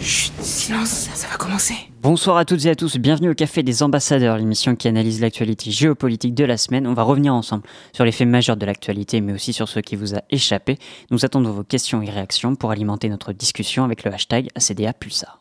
Chut, silence, ça va commencer. Bonsoir à toutes et à tous, bienvenue au Café des Ambassadeurs, l'émission qui analyse l'actualité géopolitique de la semaine. On va revenir ensemble sur les faits majeurs de l'actualité, mais aussi sur ce qui vous a échappé. Nous attendons vos questions et réactions pour alimenter notre discussion avec le hashtag ACDA Pulsar.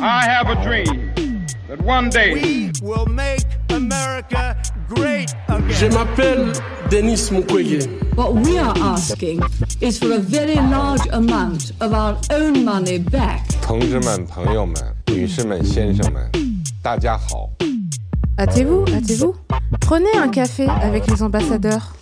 I have a dream that one day We will make America great again. Je m'appelle Denis Mukwege. What we are asking is for a very large amount of our own money back. 同志们、朋友们、女士们、先生们，大家好。 Hâtez-vous, hâtez-vous. Prenez un café avec les ambassadeurs.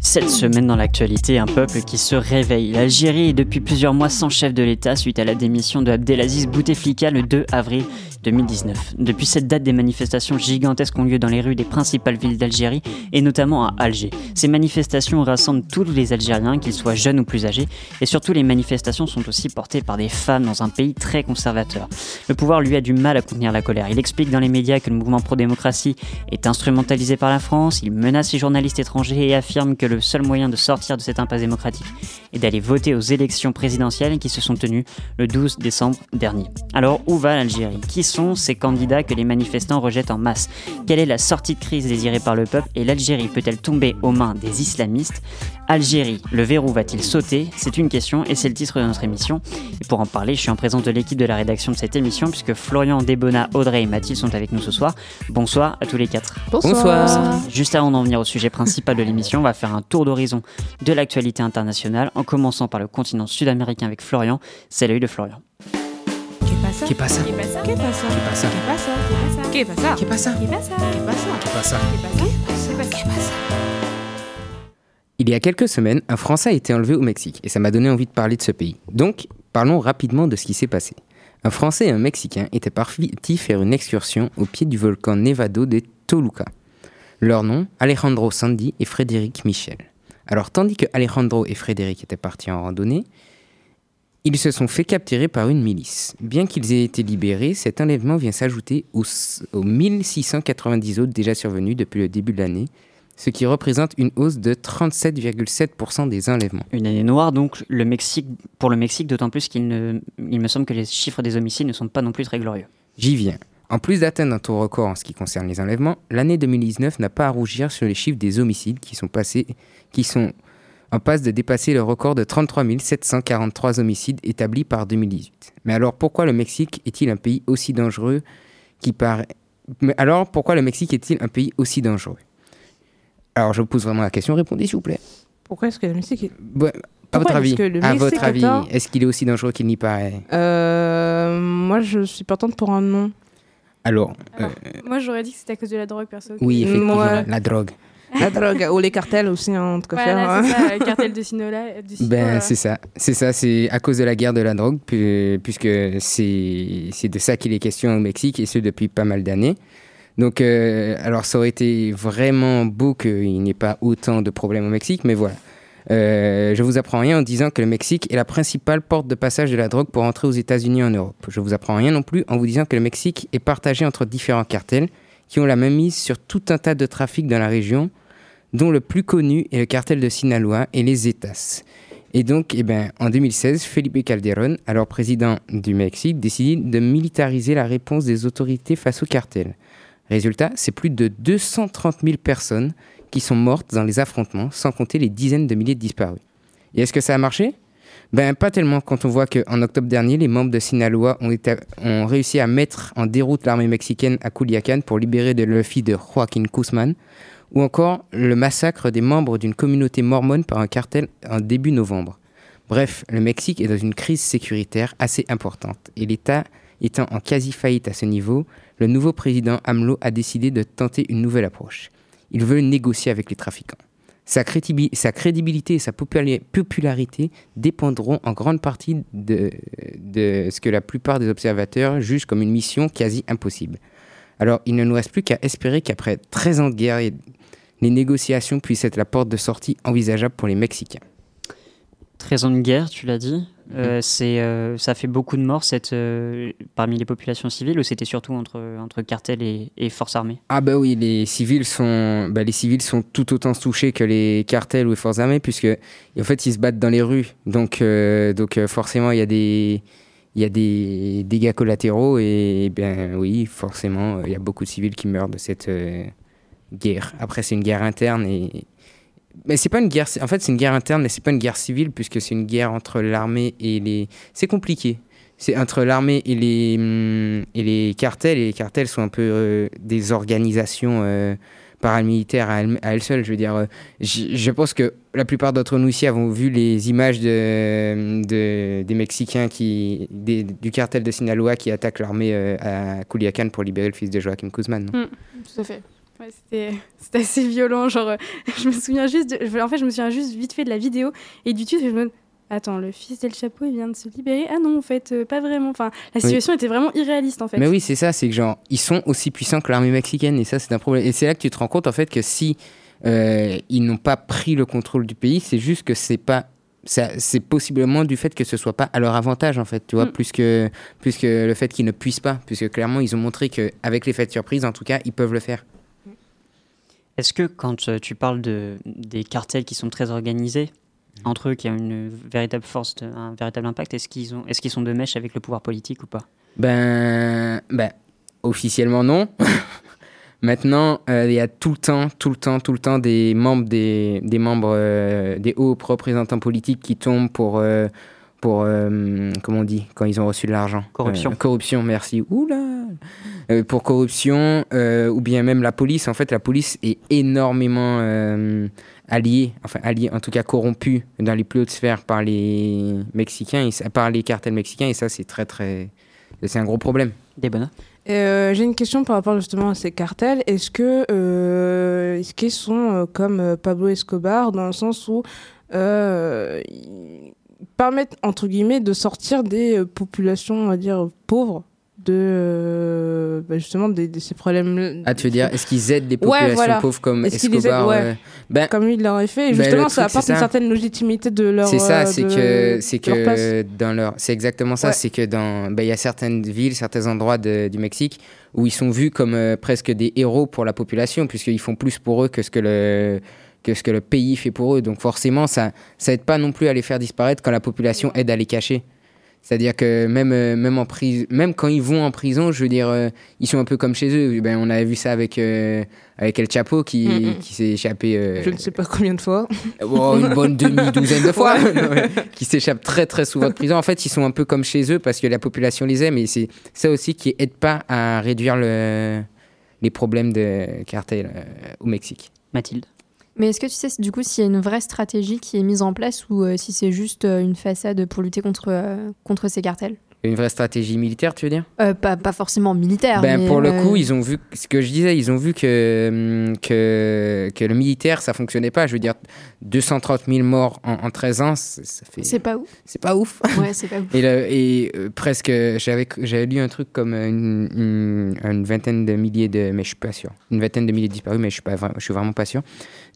Cette semaine dans l'actualité, un peuple qui se réveille. L'Algérie est depuis plusieurs mois sans chef de l'État suite à la démission de Abdelaziz Bouteflika le 2 avril 2019. Depuis cette date, des manifestations gigantesques ont lieu dans les rues des principales villes d'Algérie et notamment à Alger. Ces manifestations rassemblent tous les Algériens, qu'ils soient jeunes ou plus âgés, et surtout les manifestations sont aussi portées par des femmes dans un pays très conservateur. Le pouvoir lui a du mal à contenir la colère. Il explique dans les médias que le mouvement pro-démocratie est instrumentalisé par la France, il menace les journalistes étrangers et affirme que le seul moyen de sortir de cette impasse démocratique est d'aller voter aux élections présidentielles qui se sont tenues le 12 décembre dernier. Alors où va l'Algérie? Sont ces candidats que les manifestants rejettent en masse Quelle est la sortie de crise désirée par le peuple et l'Algérie peut-elle tomber aux mains des islamistes? Algérie, le verrou va-t-il sauter? C'est une question et c'est le titre de notre émission. Et pour en parler, je suis en présence de l'équipe de la rédaction de cette émission puisque Florian, Debona, Audrey et Mathilde sont avec nous ce soir. Bonsoir à tous les quatre. Bonsoir. Juste avant d'en venir au sujet principal de l'émission, on va faire un tour d'horizon de l'actualité internationale en commençant par le continent sud-américain avec Florian. C'est l'œil de Florian. ¿Qué pasa? ¿Qué pasa? ¿Qué pasa? ¿Qué pasa? ¿Qué pasa? ¿Qué pasa? ¿Qué pasa? ¿Qué pasa? ¿Qué pasa? ¿Qué pasa? ¿Qué pasa? ¿Qué pasa? Il y a quelques semaines, un Français a été enlevé au Mexique et ça m'a donné envie de parler de ce pays. Donc, parlons rapidement de ce qui s'est passé. Un Français et un Mexicain étaient partis faire une excursion au pied du volcan Nevado de Toluca. Leurs noms, Alejandro Sandy et Frédéric Michel. Alors, tandis que Alejandro et Frédéric étaient partis en randonnée, ils se sont fait capturer par une milice. Bien qu'ils aient été libérés, cet enlèvement vient s'ajouter aux, aux 1690 autres déjà survenus depuis le début de l'année, ce qui représente une hausse de 37,7% des enlèvements. Une année noire donc le Mexique, pour le Mexique, d'autant plus qu'il il me semble que les chiffres des homicides ne sont pas non plus très glorieux. J'y viens. En plus d'atteindre un taux record en ce qui concerne les enlèvements, l'année 2019 n'a pas à rougir sur les chiffres des homicides qui sont, passés, qui sont en passe de dépasser le record de 33 743 homicides établi par 2018. Mais alors pourquoi le Mexique est-il un pays aussi dangereux qui paraît... Mais alors pourquoi le Mexique est-il un pays aussi dangereux? Alors je vous pose vraiment la question, répondez s'il vous plaît. Pourquoi est-ce que le Mexique est... À votre avis, à votre avis, est-ce qu'il est aussi dangereux qu'il n'y paraît? Euh, moi, je suis partante pour un nom. Alors, euh, Moi, j'aurais dit que c'était à cause de la drogue, perso. oui, effectivement, la drogue. La drogue, ou les cartels aussi, hein, en tout cas. Voilà, faire, c'est hein. ça, le cartel de Sinaloa. De Sinaloa. Ben, c'est ça. C'est ça, c'est à cause de la guerre de la drogue, pu- puisque c'est de ça qu'il est question au Mexique, et ce depuis pas mal d'années. Donc, euh, alors, ça aurait été vraiment beau qu'il n'y ait pas autant de problèmes au Mexique, mais voilà. Euh, je vous apprends rien en disant que le Mexique est la principale porte de passage de la drogue pour entrer aux États-Unis en Europe. Je vous apprends rien non plus en vous disant que le Mexique est partagé entre différents cartels qui ont la même mise sur tout un tas de trafics dans la région, dont le plus connu est le cartel de Sinaloa et les Zetas. Et donc, eh ben, en 2016, Felipe Calderón, alors président du Mexique, décide de militariser la réponse des autorités face au cartel. Résultat, c'est plus de 230 000 personnes qui sont mortes dans les affrontements, sans compter les dizaines de milliers de disparus. Et est-ce que ça a marché? Ben pas tellement quand on voit qu'en octobre dernier, les membres de Sinaloa ont, réussi à mettre en déroute l'armée mexicaine à Culiacán pour libérer de fille de Joaquín Guzmán, ou encore le massacre des membres d'une communauté mormone par un cartel en début novembre. Bref, le Mexique est dans une crise sécuritaire assez importante et l'État étant en quasi-faillite à ce niveau, le nouveau président AMLO a décidé de tenter une nouvelle approche. Il veut négocier avec les trafiquants. Sa, crédibi- sa crédibilité et sa popula- popularité dépendront en grande partie de, ce que la plupart des observateurs jugent comme une mission quasi impossible. Alors, il ne nous reste plus qu'à espérer qu'après 13 ans de guerre, les négociations puissent être la porte de sortie envisageable pour les Mexicains. 13 ans de guerre, tu l'as dit. Euh, euh, ça fait beaucoup de morts cette, euh, parmi les populations civiles ou c'était surtout entre, entre cartels et, et forces armées? Ah bah oui, les civils sont, bah, les civils sont tout autant touchés que les cartels ou les forces armées puisque en fait ils se battent dans les rues, donc donc forcément il y a des il y a des dégâts collatéraux et bien oui forcément il y a beaucoup de civils qui meurent de cette guerre. Après c'est une guerre interne et mais c'est pas une guerre. En fait, c'est une guerre interne, mais c'est pas une guerre civile puisque c'est une guerre entre l'armée et les. C'est compliqué. C'est entre l'armée et les hum, et les cartels. Et les cartels sont un peu euh, des organisations euh, paramilitaires à elles, seules. Je veux dire, euh, je, pense que la plupart d'entre nous ici avons vu les images de, de des Mexicains qui du cartel de Sinaloa qui attaquent l'armée à Culiacán pour libérer le fils de Joaquim Guzman. Mm, tout à fait. Ouais, c'était assez violent. Genre, euh, je me souviens juste, de, en fait, je me souviens juste vite fait de la vidéo et du titre. Je me attends, le fils d'El Chapeau, il vient de se libérer? Ah non, en fait, euh, pas vraiment. Enfin, la situation était vraiment irréaliste, en fait. Mais oui, c'est ça. C'est que genre, ils sont aussi puissants que l'armée mexicaine et ça, c'est un problème. Et c'est là que tu te rends compte, en fait, que si euh, ils n'ont pas pris le contrôle du pays, c'est juste que c'est pas c'est possiblement du fait que ce soit pas à leur avantage en fait tu vois mm. plus que plus que le fait qu'ils ne puissent pas puisque clairement ils ont montré que avec l'effet de surprise en tout cas ils peuvent le faire est-ce que quand euh, tu parles de, des cartels qui sont très organisés, mmh. entre eux qui ont une véritable force, un véritable impact, est-ce qu'ils ont, est-ce qu'ils sont de mèche avec le pouvoir politique ou pas? Ben, ben, officiellement non. Maintenant, euh, il y a tout le temps, tout le temps, tout le temps des membres des, des membres euh, des hauts représentants politiques qui tombent pour pour, euh, comment on dit, quand ils ont reçu de l'argent Corruption. Euh, corruption, merci. Oula euh, Pour corruption, ou bien même la police. En fait, la police est énormément alliée, enfin alliée, en tout cas corrompue dans les plus hautes sphères par les Mexicains, et, par les cartels mexicains, et ça, c'est très, très. C'est un gros problème. Des bonnes. J'ai une question par rapport justement à ces cartels. Est-ce que est-ce qu'ils sont comme Pablo Escobar dans le sens où permettre, entre guillemets, de sortir des euh, populations, on va dire, pauvres de euh, bah, justement de, ces problèmes ah tu veux dire est-ce qu'ils aident les populations pauvres comme Escobar euh, ben, comme il l'aurait fait. Ben, justement ça apporte une certaine légitimité de leur c'est ça c'est que c'est que dans leur c'est exactement ça c'est que dans ben, il y a certaines villes certains endroits du Mexique où ils sont vus comme presque des héros pour la population puisqu'ils font plus pour eux que ce que le que ce que le pays fait pour eux. Donc forcément, ça ça aide pas non plus à les faire disparaître quand la population aide à les cacher. C'est-à-dire que même, euh, même, en prison, même quand ils vont en prison, je veux dire, euh, ils sont un peu comme chez eux. Ben, on avait vu ça avec, euh, avec El Chapo qui, mm, mm. qui s'est échappé. je ne sais pas combien de fois. Oh, une bonne demi-douzaine de fois. qui s'échappe très très souvent de prison. En fait, ils sont un peu comme chez eux parce que la population les aime. Et c'est ça aussi qui aide pas à réduire le, les problèmes de cartel au Mexique. Mathilde mais est-ce que tu sais du coup s'il y a une vraie stratégie qui est mise en place ou euh, si c'est juste euh, une façade pour lutter contre, euh, contre ces cartels? Une vraie stratégie militaire, tu veux dire? Pas, pas, forcément militaire. Ben, pour le coup, ils ont vu ce que je disais, ils ont vu que, hum, que, que le militaire, ça fonctionnait pas. Je veux dire, 230 000 morts en, 13 ans, ça fait. C'est pas ouf. C'est pas ouf. Ouais, c'est pas ouf. et, et presque, j'avais, lu un truc comme une, une, vingtaine de milliers de. Mais je suis pas sûr. Une vingtaine de milliers disparus, mais je suis, pas, je suis vraiment pas sûr.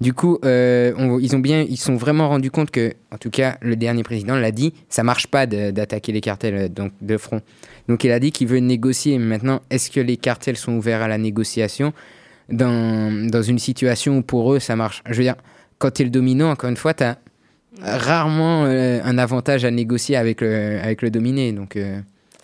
Du coup, euh, ils ont bien, ils sont vraiment rendus compte que, en tout cas, le dernier président l'a dit, ça marche pas d'attaquer les cartels euh, donc de front. Donc il a dit qu'il veut négocier. Maintenant, est-ce que les cartels sont ouverts à la négociation dans, dans une situation où pour eux ça marche? Je veux dire, quand tu es le dominant, encore une fois, tu as rarement euh, un avantage à négocier avec le, avec le dominé. Donc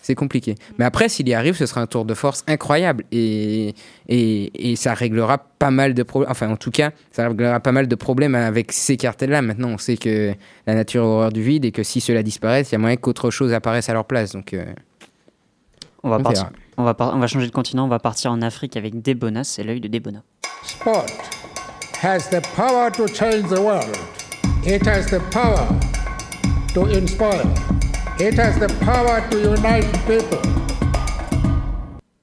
c'est compliqué. Mais après, s'il y arrive, ce sera un tour de force incroyable et, et, et ça réglera pas mal de problèmes. Enfin, en tout cas, ça réglera pas mal de problèmes avec ces cartels-là. Maintenant, on sait que la nature est horreur du vide et que si cela disparaît, il y a moyen qu'autre chose apparaisse à leur place. Donc, euh, on, va partir, on, va on va changer de continent, on va partir en Afrique avec Debona, c'est l'œil de Debona. Sport has the power to change the world. It has the power to inspire. It has the power to unite people.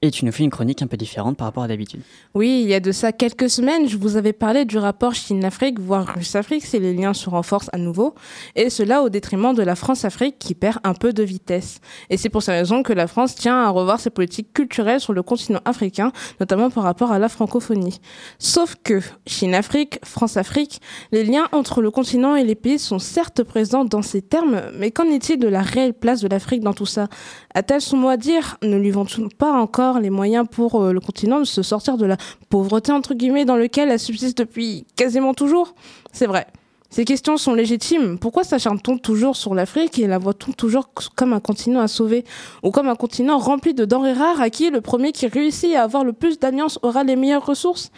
Et tu nous fais une chronique un peu différente par rapport à d'habitude. Oui, il y a de ça quelques semaines, je vous avais parlé du rapport Chine-Afrique, voire Russe-Afrique, si les liens se renforcent à nouveau, et cela au détriment de la France-Afrique qui perd un peu de vitesse. Et c'est pour ces raisons que la France tient à revoir ses politiques culturelles sur le continent africain, notamment par rapport à la francophonie. Sauf que Chine-Afrique, France-Afrique, les liens entre le continent et les pays sont certes présents dans ces termes, mais qu'en est-il de la réelle place de l'Afrique dans tout ça? A-t-elle son mot à dire? Ne lui vont pas encore les moyens pour euh, le continent de se sortir de la pauvreté entre guillemets dans lequel elle subsiste depuis quasiment toujours C'est vrai. Ces questions sont légitimes. Pourquoi s'acharne-t-on toujours sur l'Afrique et la voit-on toujours comme un continent à sauver Ou comme un continent rempli de denrées rares à qui le premier qui réussit à avoir le plus d'alliances aura les meilleures ressources?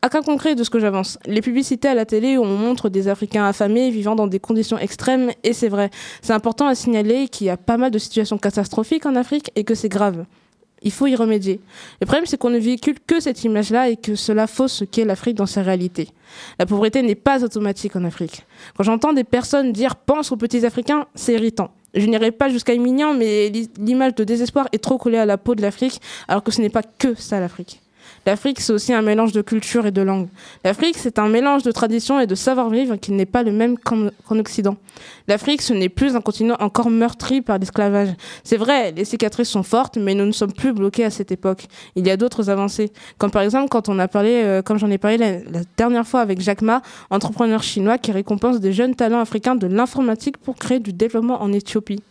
À cas concret de ce que j'avance, les publicités à la télé où on montre des Africains affamés vivant dans des conditions extrêmes, et c'est vrai. C'est important à signaler qu'il y a pas mal de situations catastrophiques en Afrique et que c'est grave. Il faut y remédier. Le problème, c'est qu'on ne véhicule que cette image-là et que cela fausse ce qu'est l'Afrique dans sa réalité. La pauvreté n'est pas automatique en Afrique. Quand j'entends des personnes dire pense aux petits Africains, c'est irritant. Je n'irai pas jusqu'à Emilian, mais l'image de désespoir est trop collée à la peau de l'Afrique, alors que ce n'est pas que ça l'Afrique. L'Afrique, c'est aussi un mélange de culture et de langue. L'Afrique, c'est un mélange de traditions et de savoir-vivre qui n'est pas le même qu'en Occident. L'Afrique, ce n'est plus un continent encore meurtri par l'esclavage. C'est vrai, les cicatrices sont fortes, mais nous ne sommes plus bloqués à cette époque. Il y a d'autres avancées. Comme par exemple, quand on a parlé, euh, comme j'en ai parlé la, dernière fois avec Jack Ma, entrepreneur chinois qui récompense des jeunes talents africains de l'informatique pour créer du développement en Éthiopie.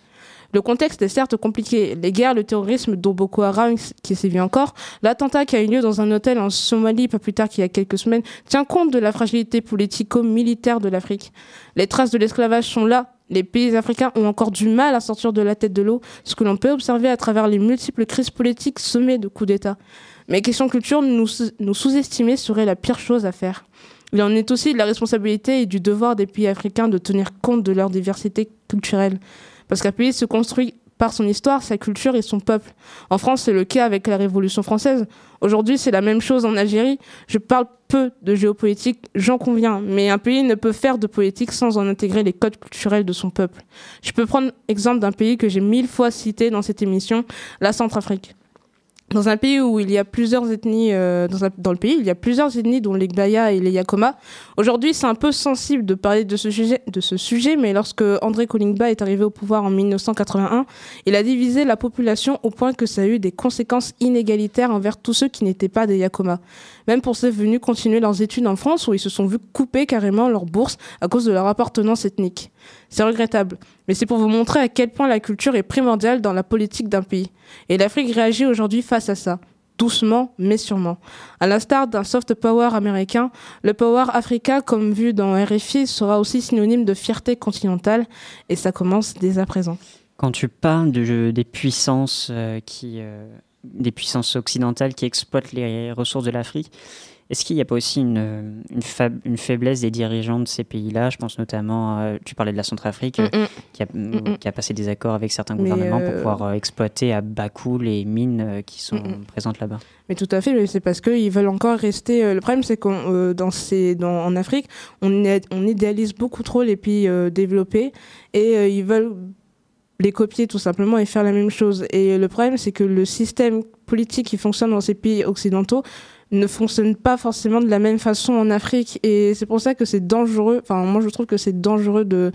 Le contexte est certes compliqué. Les guerres, le terrorisme dont Boko Haram qui sévit encore, l'attentat qui a eu lieu dans un hôtel en Somalie pas plus tard qu'il y a quelques semaines, tient compte de la fragilité politico-militaire de l'Afrique. Les traces de l'esclavage sont là. Les pays africains ont encore du mal à sortir de la tête de l'eau, ce que l'on peut observer à travers les multiples crises politiques semées de coups d'État. Mais question culture, nous, nous sous-estimer serait la pire chose à faire. Il en est aussi de la responsabilité et du devoir des pays africains de tenir compte de leur diversité culturelle. Parce qu'un pays se construit par son histoire, sa culture et son peuple. En France, c'est le cas avec la Révolution française. Aujourd'hui, c'est la même chose en Algérie. Je parle peu de géopolitique, j'en conviens, mais un pays ne peut faire de politique sans en intégrer les codes culturels de son peuple. Je peux prendre l'exemple d'un pays que j'ai mille fois cité dans cette émission, la Centrafrique dans un pays où il y a plusieurs ethnies, euh, dans, le pays, il y a plusieurs ethnies, dont les Gbaya et les Yakoma. Aujourd'hui, c'est un peu sensible de parler de ce sujet, de ce sujet mais lorsque André Kolingba est arrivé au pouvoir en 1981, il a divisé la population au point que ça a eu des conséquences inégalitaires envers tous ceux qui n'étaient pas des Yakoma. Même pour ceux venus continuer leurs études en France, où ils se sont vus couper carrément leur bourse à cause de leur appartenance ethnique. C'est regrettable, mais c'est pour vous montrer à quel point la culture est primordiale dans la politique d'un pays. Et l'Afrique réagit aujourd'hui face à ça, doucement mais sûrement. À l'instar d'un soft power américain, le power Africa, comme vu dans RFI, sera aussi synonyme de fierté continentale, et ça commence dès à présent. Quand tu parles de, des puissances euh, qui, euh, des puissances occidentales qui exploitent les ressources de l'Afrique, est-ce qu'il n'y a pas aussi une, une, faiblesse des dirigeants de ces pays-là? Je pense notamment, euh, tu parlais de la Centrafrique, mm -mm. Qui, a, mm qui, a, passé des accords avec certains gouvernements pour pouvoir euh, exploiter à bas coût les mines euh, qui sont présentes là-bas. Mais tout à fait, c'est parce qu'ils veulent encore rester. le problème, c'est qu'en dans dans, Afrique, on, on idéalise beaucoup trop les pays développés et ils veulent les copier tout simplement et faire la même chose. Et le problème, c'est que le système politique qui fonctionne dans ces pays occidentaux ne fonctionne pas forcément de la même façon en Afrique et c'est pour ça que c'est dangereux enfin moi je trouve que c'est dangereux de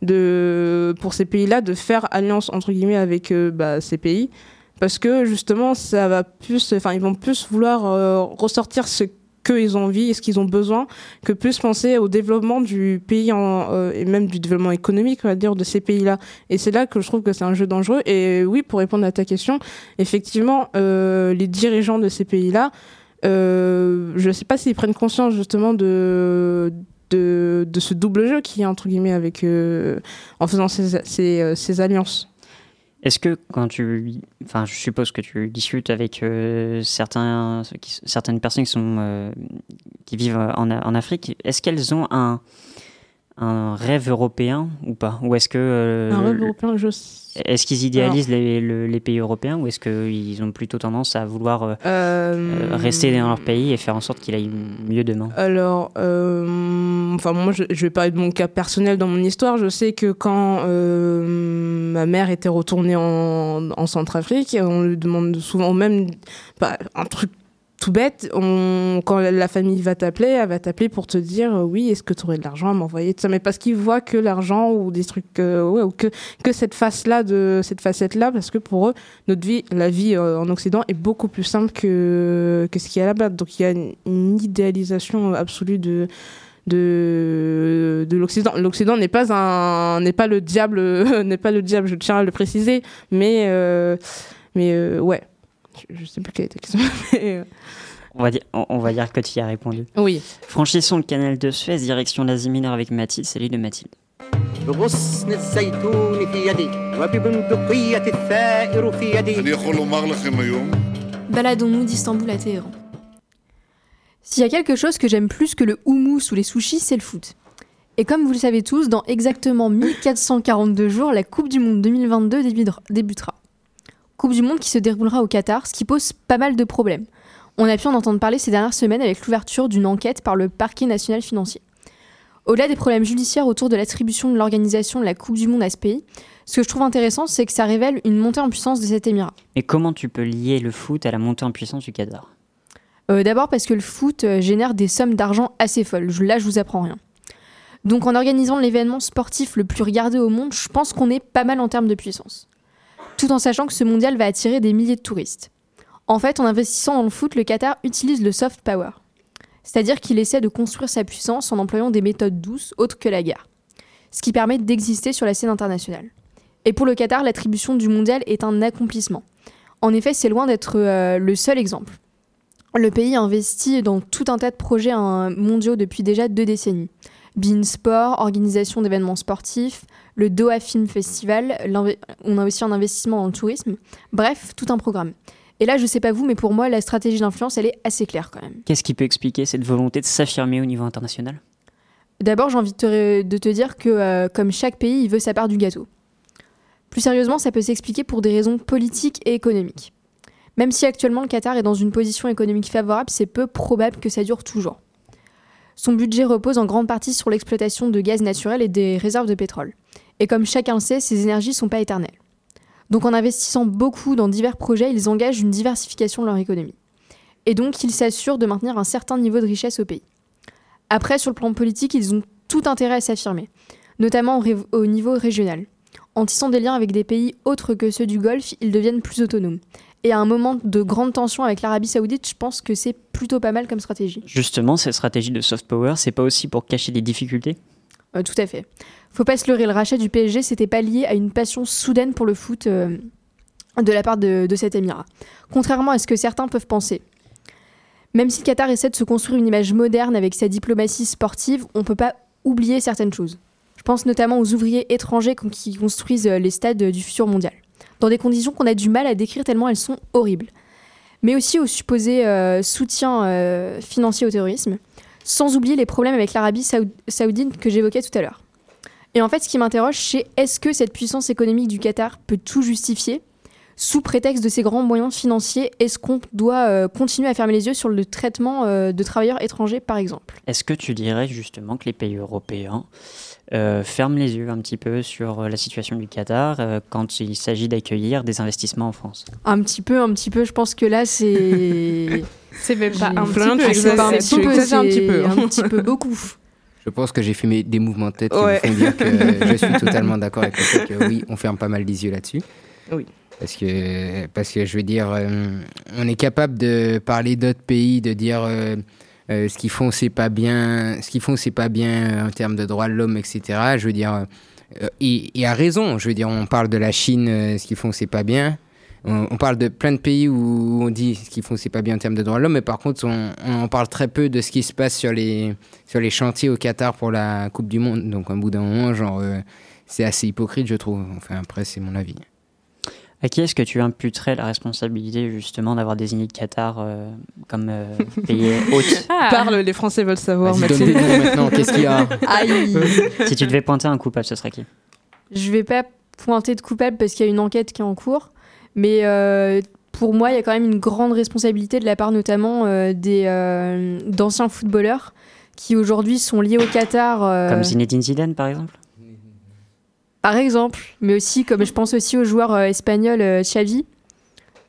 de pour ces pays-là de faire alliance entre guillemets avec euh, bah, ces pays parce que justement ça va plus enfin ils vont plus vouloir euh, ressortir ce qu'ils ont envie et ce qu'ils ont besoin que plus penser au développement du pays en, euh, et même du développement économique on va dire de ces pays-là et c'est là que je trouve que c'est un jeu dangereux et oui pour répondre à ta question effectivement les dirigeants de ces pays-là euh, je ne sais pas s'ils prennent conscience justement de, de, de, ce double jeu qui est entre guillemets avec euh, en faisant ces, ces, euh, ces alliances. Est-ce que quand tu, enfin, je suppose que tu discutes avec euh, certains, certaines personnes qui euh, vivent en, en Afrique, est-ce qu'elles ont un, un rêve européen ou pas Ou est-ce que euh, un rêve européen, je est-ce qu'ils idéalisent les, les, pays européens ou est-ce qu'ils ont plutôt tendance à vouloir euh, euh, rester dans leur pays et faire en sorte qu'il aille mieux demain? Alors, enfin moi je, je vais parler de mon cas personnel dans mon histoire. Je sais que quand ma mère était retournée en, en Centrafrique, on lui demande souvent même bah, un truc tout bête, quand la famille va t'appeler, elle va t'appeler pour te dire euh, oui, est-ce que tu aurais de l'argent à m'envoyer? Ça, mais parce qu'ils voient que l'argent ou des trucs, euh, ouais, ou que, que cette face-là, de cette facette-là, parce que pour eux, notre vie, la vie euh, en Occident est beaucoup plus simple que, que ce qu'il y a là-bas. Donc il y a une, une idéalisation absolue de, de, de l'Occident. L'Occident n'est pas un, n'est pas le diable, n'est pas le diable, je tiens à le préciser, mais, mais ouais je sais plus quelle était la question. Euh, on, va dire, que tu y as répondu. Oui. Franchissons le canal de Suez, direction l'Asie mineure avec Mathilde, c'est l'île de Mathilde. Baladons-nous d'Istanbul à Téhéran. S'il y a quelque chose que j'aime plus que le houmous ou les sushis, c'est le foot. Et comme vous le savez tous, dans exactement 1442 jours, la Coupe du Monde 2022 débutera. Coupe du Monde qui se déroulera au Qatar, ce qui pose pas mal de problèmes. On a pu en entendre parler ces dernières semaines avec l'ouverture d'une enquête par le parquet national financier. Au-delà des problèmes judiciaires autour de l'attribution de l'organisation de la Coupe du Monde à ce pays, ce que je trouve intéressant, c'est que ça révèle une montée en puissance de cet émirat. Et comment tu peux lier le foot à la montée en puissance du Qatar? Euh, D'abord parce que le foot euh, génère des sommes d'argent assez folles. Là, je vous apprends rien. Donc en organisant l'événement sportif le plus regardé au monde, je pense qu'on est pas mal en termes de puissance. Tout en sachant que ce mondial va attirer des milliers de touristes. En fait, en investissant dans le foot, le Qatar utilise le soft power. C'est-à-dire qu'il essaie de construire sa puissance en employant des méthodes douces autres que la guerre. Ce qui permet d'exister sur la scène internationale. Et pour le Qatar, l'attribution du mondial est un accomplissement. En effet, c'est loin d'être euh, le seul exemple. Le pays investit dans tout un tas de projets hein, mondiaux depuis déjà deux décennies. Bein Sport, organisation d'événements sportifs, le Doha Film Festival, on a aussi un investissement dans le tourisme. Bref, tout un programme. Et là, je sais pas vous, mais pour moi, la stratégie d'influence, elle est assez claire quand même. Qu'est-ce qui peut expliquer cette volonté de s'affirmer au niveau international? D'abord, j'ai envie de te, de te dire que, euh, comme chaque pays, il veut sa part du gâteau. Plus sérieusement, ça peut s'expliquer pour des raisons politiques et économiques. Même si actuellement le Qatar est dans une position économique favorable, c'est peu probable que ça dure toujours. Son budget repose en grande partie sur l'exploitation de gaz naturel et des réserves de pétrole. Et comme chacun le sait, ces énergies ne sont pas éternelles. Donc en investissant beaucoup dans divers projets, ils engagent une diversification de leur économie. Et donc ils s'assurent de maintenir un certain niveau de richesse au pays. Après, sur le plan politique, ils ont tout intérêt à s'affirmer, notamment au, au niveau régional. En tissant des liens avec des pays autres que ceux du Golfe, ils deviennent plus autonomes. Et à un moment de grande tension avec l'Arabie Saoudite, je pense que c'est plutôt pas mal comme stratégie. Justement, cette stratégie de soft power, c'est pas aussi pour cacher les difficultés? Euh, tout à fait. Faut pas se leurrer, le rachat du PSG, c'était pas lié à une passion soudaine pour le foot euh, de la part de, de cet émirat. Contrairement à ce que certains peuvent penser. Même si le Qatar essaie de se construire une image moderne avec sa diplomatie sportive, on peut pas oublier certaines choses. Je pense notamment aux ouvriers étrangers qui construisent euh, les stades du futur mondial, dans des conditions qu'on a du mal à décrire tellement elles sont horribles. Mais aussi au supposé euh, soutien euh, financier au terrorisme, sans oublier les problèmes avec l'Arabie saoud- saoudite que j'évoquais tout à l'heure. Et en fait, ce qui m'interroge, c'est est-ce que cette puissance économique du Qatar peut tout justifier? Sous prétexte de ces grands moyens financiers Est-ce qu'on doit euh, continuer à fermer les yeux sur le traitement de travailleurs étrangers, par exemple? Est-ce que tu dirais justement que les pays européens euh, ferment les yeux un petit peu sur euh, la situation du Qatar euh, quand il s'agit d'accueillir des investissements en France Un petit peu, un petit peu. Je pense que là, c'est. C'est même pas un petit peu. c'est pas un petit peu, exagères un petit peu. un petit peu beaucoup. Je pense que j'ai fait mes- des mouvements de tête qui Ouais. me font dire que je suis totalement d'accord avec le fait que oui, on ferme pas mal les yeux là-dessus. Oui. Parce que, parce que je veux dire, euh, on est capable de parler d'autres pays, de dire euh, ce qu'ils font, c'est pas bien, ce qu'ils font, c'est pas bien euh, en termes de droits de l'homme, etc. Je veux dire, euh, et, à raison. Je veux dire, on parle de la Chine, ce qu'ils font, c'est pas bien. On, parle de plein de pays où on dit ce qu'ils font, c'est pas bien en termes de droits de l'homme, mais par contre, on, on parle très peu de ce qui se passe sur les, sur les chantiers au Qatar pour la Coupe du Monde. Donc, un bout d'un moment, genre, c'est assez hypocrite, je trouve. Enfin, après, c'est mon avis. À qui est-ce que tu imputerais la responsabilité justement d'avoir désigné le Qatar euh, comme euh, pays hôte? Ah. Parle, les Français veulent savoir. Donne des noms maintenant, qu'est-ce qu'il y a? Aïe Si tu devais pointer un coupable, ce serait qui? Je vais pas pointer de coupable parce qu'il y a une enquête qui est en cours, mais euh, pour moi, il y a quand même une grande responsabilité de la part notamment euh, des euh, d'anciens footballeurs qui aujourd'hui sont liés au Qatar. euh, Comme Zinedine Zidane, par exemple? Par exemple, mais aussi comme je pense aussi au joueur euh, espagnol euh, Xavi,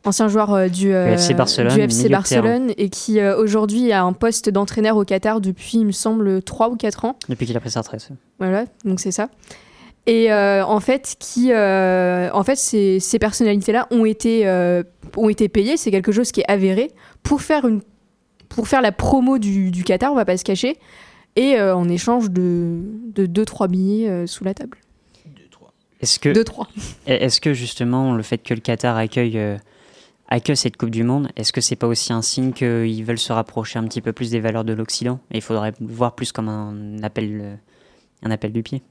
ancien joueur euh, du, FC Barcelone, du FC milieu de Barcelone et qui aujourd'hui a un poste d'entraîneur au Qatar depuis, il me semble, 3 ou 4 ans. Depuis qu'il a pris sa retraite. Voilà, donc c'est ça. Et euh, en fait, qui, euh, en fait, ces, ces personnalités-là ont été, euh, ont été payées, c'est quelque chose qui est avéré pour faire une, pour faire la promo du, du Qatar, on va pas se cacher, et en échange de, de 2-3 billets euh, sous la table. Est-ce que, Deux, trois. Est-ce que justement le fait que le Qatar accueille, euh, accueille cette Coupe du Monde, est-ce que c'est pas aussi un signe qu'ils veulent se rapprocher un petit peu plus des valeurs de l'Occident? Et il faudrait le voir plus comme un appel, euh, un appel du pied.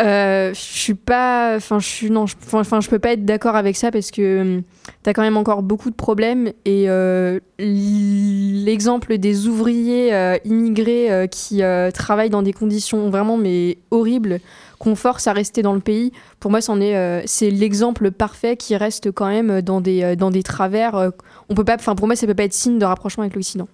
Euh, je suis pas, enfin je suis non, enfin je peux pas être d'accord avec ça parce que hum, t'as quand même encore beaucoup de problèmes et euh, l'exemple des ouvriers euh, immigrés euh, qui travaillent dans des conditions vraiment mais horribles qu'on force à rester dans le pays, pour moi c'en est, c'est l'exemple parfait qui reste quand même dans des dans des travers. on peut pas, enfin pour moi ça peut pas être signe de rapprochement avec l'Occident.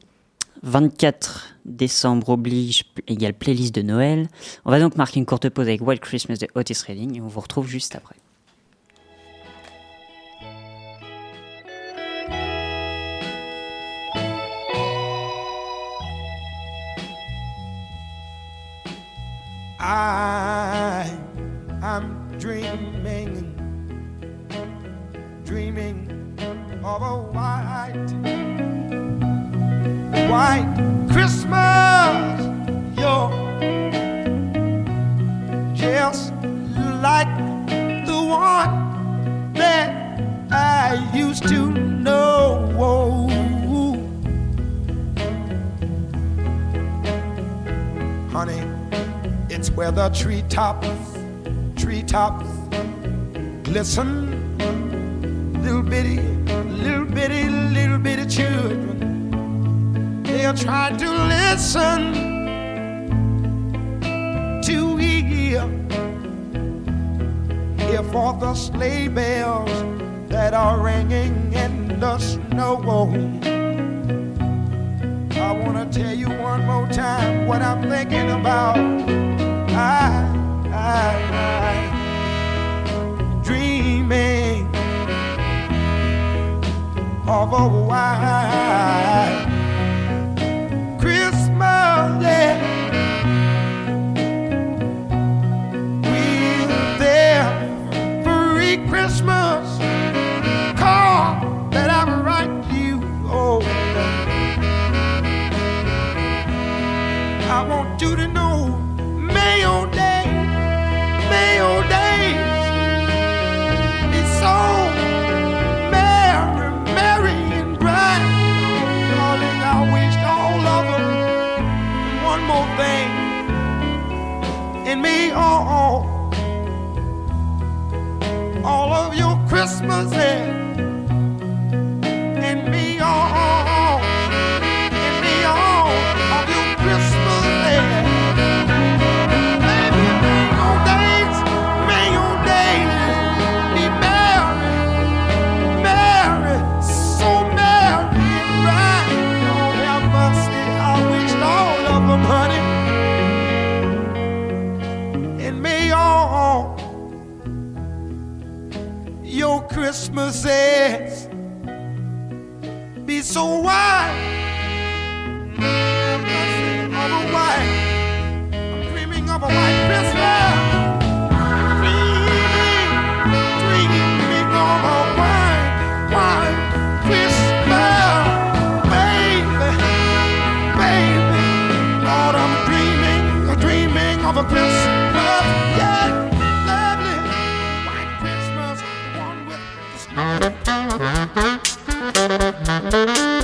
24 décembre oblige égale playlist de Noël. On va donc marquer une courte pause avec Wild Christmas de Otis Redding et on vous retrouve juste après. I white Christmas. You're just like the one that I used to know. Honey, it's where the treetops, treetops glisten. Little bitty, little bitty, little bitty children. They're trying to listen to hear, hear for the sleigh bells that are ringing in the snow. I wanna tell you one more time what I'm thinking about. I, I, I dreaming of a white Christmas, yeah.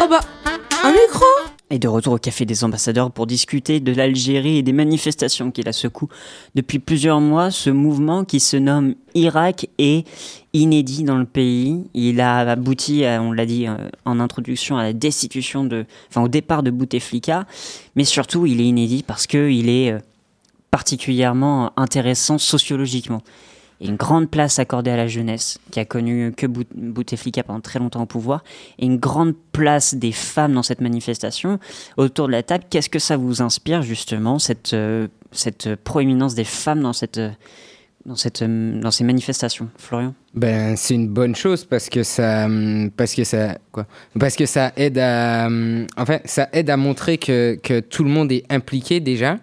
Oh bah, un micro Et de retour au Café des Ambassadeurs pour discuter de l'Algérie et des manifestations qui la secouent depuis plusieurs mois. Ce mouvement qui se nomme Irak est inédit dans le pays. Il a abouti, à, on l'a dit euh, en introduction, à la destitution de, enfin au départ de Bouteflika, mais surtout il est inédit parce qu'il est euh, particulièrement intéressant sociologiquement. Une grande place accordée à la jeunesse, qui a connu que Bout- Bouteflika pendant très longtemps au pouvoir, et une grande place des femmes dans cette manifestation. Autour de la table, qu'est-ce que ça vous inspire justement, cette, euh, cette proéminence des femmes dans, cette, euh, dans, cette, euh, dans ces manifestations? Florian? Ben, c'est une bonne chose parce que ça, hum, parce que ça, quoi? Parce que ça aide à, hum, enfin, ça aide à montrer que, que tout le monde est impliqué déjà,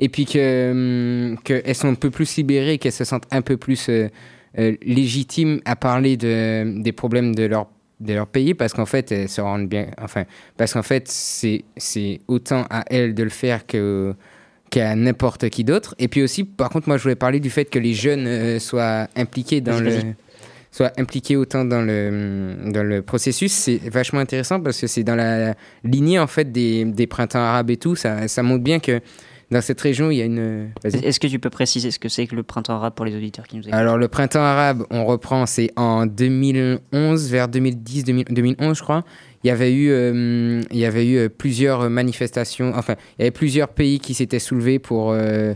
et puis que, hum, sont un peu plus libérées, qu'elles se sentent un peu plus euh, euh, légitimes à parler de, des problèmes de leur de leur pays parce qu'en fait elles se rendent bien enfin parce qu'en fait c'est c'est autant à elles de le faire que qu'à n'importe qui d'autre et puis aussi par contre moi je voulais parler du fait que les jeunes euh, soient impliqués dans Vas-y, le vas-y. soit impliqué autant dans le, dans le processus, c'est vachement intéressant parce que c'est dans la lignée en fait des, des printemps arabes et tout. Ça, ça montre bien que dans cette région, il y a une. Est-ce que tu peux préciser ce que c'est que le printemps arabe pour les auditeurs qui nous écoutent? Alors le printemps arabe, on reprend, c'est en 2011, vers 2010, 2000 2011 je crois. Il y avait eu, euh, il y avait eu euh, plusieurs manifestations, enfin, il y avait plusieurs pays qui s'étaient soulevés pour euh,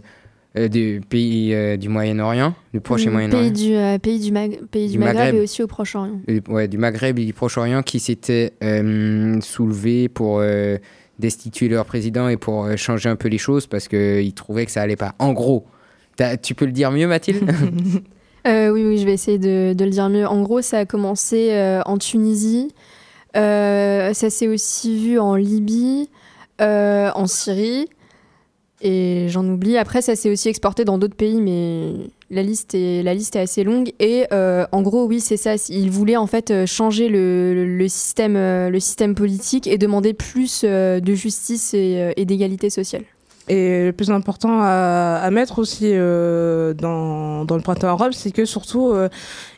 euh, des pays euh, du Moyen-Orient, du proche Mm, Moyen-Orient. pays du, euh, pays du, Mag- pays du Du Maghreb, Maghreb. et aussi au Proche-Orient. Euh, ouais, du Maghreb et du Proche-Orient qui s'étaient euh, soulevés pour euh, destituer leur président et pour euh, changer un peu les choses parce qu'ils trouvaient que ça allait pas. En gros, tu peux le dire mieux, Mathilde Euh, oui, oui, je vais essayer de, de le dire mieux. En gros, ça a commencé euh, en Tunisie. Euh, ça s'est aussi vu en Libye, euh, en Syrie. Et j'en oublie. Après, ça s'est aussi exporté dans d'autres pays, mais la liste est, la liste est assez longue. Et euh, en gros, oui, c'est ça. Ils voulaient en fait euh, changer le, le- système, euh, le système politique et demander plus de justice et, d'égalité sociale. Et le plus important à, mettre aussi dans, dans le printemps arabe, c'est que surtout,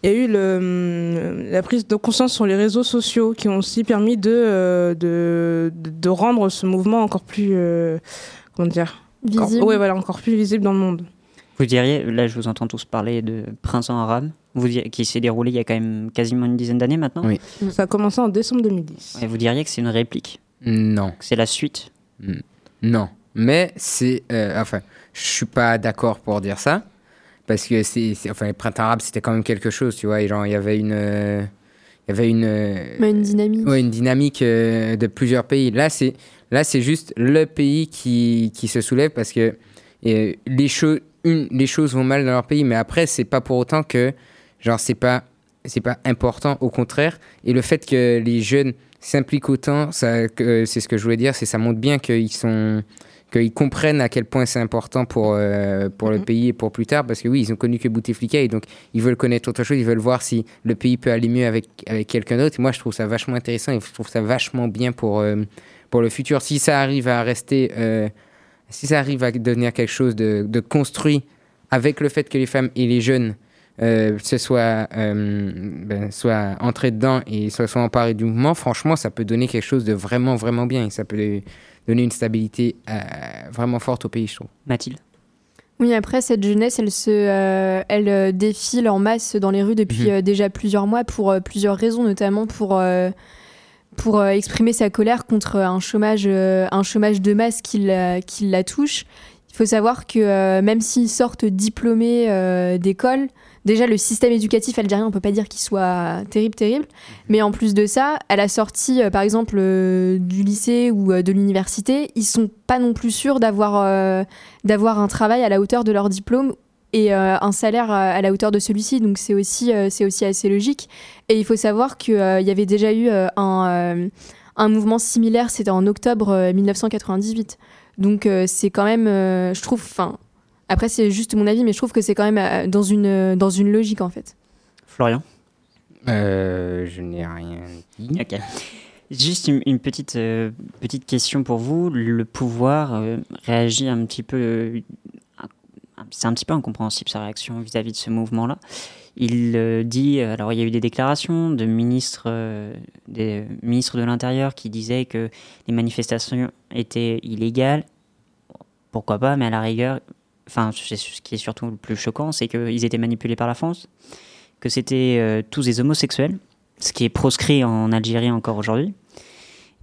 il y a eu hum, la prise de conscience sur les réseaux sociaux qui ont aussi permis de, de, de, rendre ce mouvement encore plus, comment dire, encore- Visible. ouais, voilà, encore plus visible dans le monde. Vous diriez, là je vous entends tous parler de printemps arabe, vous diriez- qui s'est déroulé il y a quand même quasiment une dizaine d'années maintenant. Oui. Ça a commencé en décembre 2010. Et vous diriez que c'est une réplique, Non. c'est la suite. Mm. Non. Mais c'est. euh, enfin, je suis pas d'accord pour dire ça. Parce que c'est. c'est- Enfin, le printemps arabe, c'était quand même quelque chose, tu vois. Et genre, il y avait une. euh, Il y avait une. euh, Mais une dynamique. Ouais, une dynamique euh, de plusieurs pays. Là, c'est là, c'est juste le pays qui, qui se soulève parce que euh, les une, les choses vont mal dans leur pays, mais après, c'est pas pour autant que genre c'est pas c'est pas important. Au contraire, et le fait que les jeunes s'impliquent autant, ça, que- c'est ce que je voulais dire, c'est ça montre bien qu'ils sont qu'ils comprennent à quel point c'est important pour, euh, pour le pays et pour plus tard, parce que oui, ils ont connu que Bouteflika, et donc ils veulent connaître autre chose, ils veulent voir si le pays peut aller mieux avec, avec quelqu'un d'autre. Et moi, je trouve ça vachement intéressant, et je trouve ça vachement bien pour, euh, pour le futur. Si ça arrive à rester, euh, si ça arrive à devenir quelque chose de, de construit avec le fait que les femmes et les jeunes euh, se soient, euh, ben, soient entrés dedans et se soient emparés du mouvement, franchement, ça peut donner quelque chose de vraiment, vraiment bien. Et ça peut donner une stabilité euh, vraiment forte au pays, je trouve. Mathilde Oui, après, cette jeunesse, elle, se, euh, elle défile en masse dans les rues depuis Mhm. euh, déjà plusieurs mois pour euh, plusieurs raisons, notamment pour, euh, pour euh, exprimer sa colère contre un chômage, euh, un chômage de masse qui la, qui la touche. Il faut savoir que euh, même s'ils sortent diplômés d'école, déjà le système éducatif algérien, on peut pas dire qu'il soit terrible, terrible. Mais en plus de ça, à la sortie, par exemple, du lycée ou de l'université, ils sont pas non plus sûrs d'avoir d'avoir un travail à la hauteur de leur diplôme et euh, un salaire à, à la hauteur de celui-ci. Donc c'est aussi, euh, c'est aussi assez logique. Et il faut savoir qu'il y avait déjà eu euh, un, euh, un mouvement similaire, c'était en octobre euh, 1998. Donc euh, c'est quand même, euh, je trouve, enfin, après c'est juste mon avis, mais je trouve que c'est quand même euh, dans, une, dans une logique en fait. Florian? Euh, je n'ai rien dit. Ok. Juste une, une petite, euh, petite question pour vous. Le pouvoir euh, réagit un petit peu. Euh, c'est un petit peu incompréhensible sa réaction vis-à-vis de ce mouvement-là. Il euh, dit. Alors, il y a eu des déclarations de ministres, euh, des ministres de l'Intérieur qui disaient que les manifestations étaient illégales. Pourquoi pas, mais à la rigueur. Enfin, ce qui est surtout le plus choquant, c'est qu'ils étaient manipulés par la France, que c'était euh, tous des homosexuels ce qui est proscrit en Algérie encore aujourd'hui,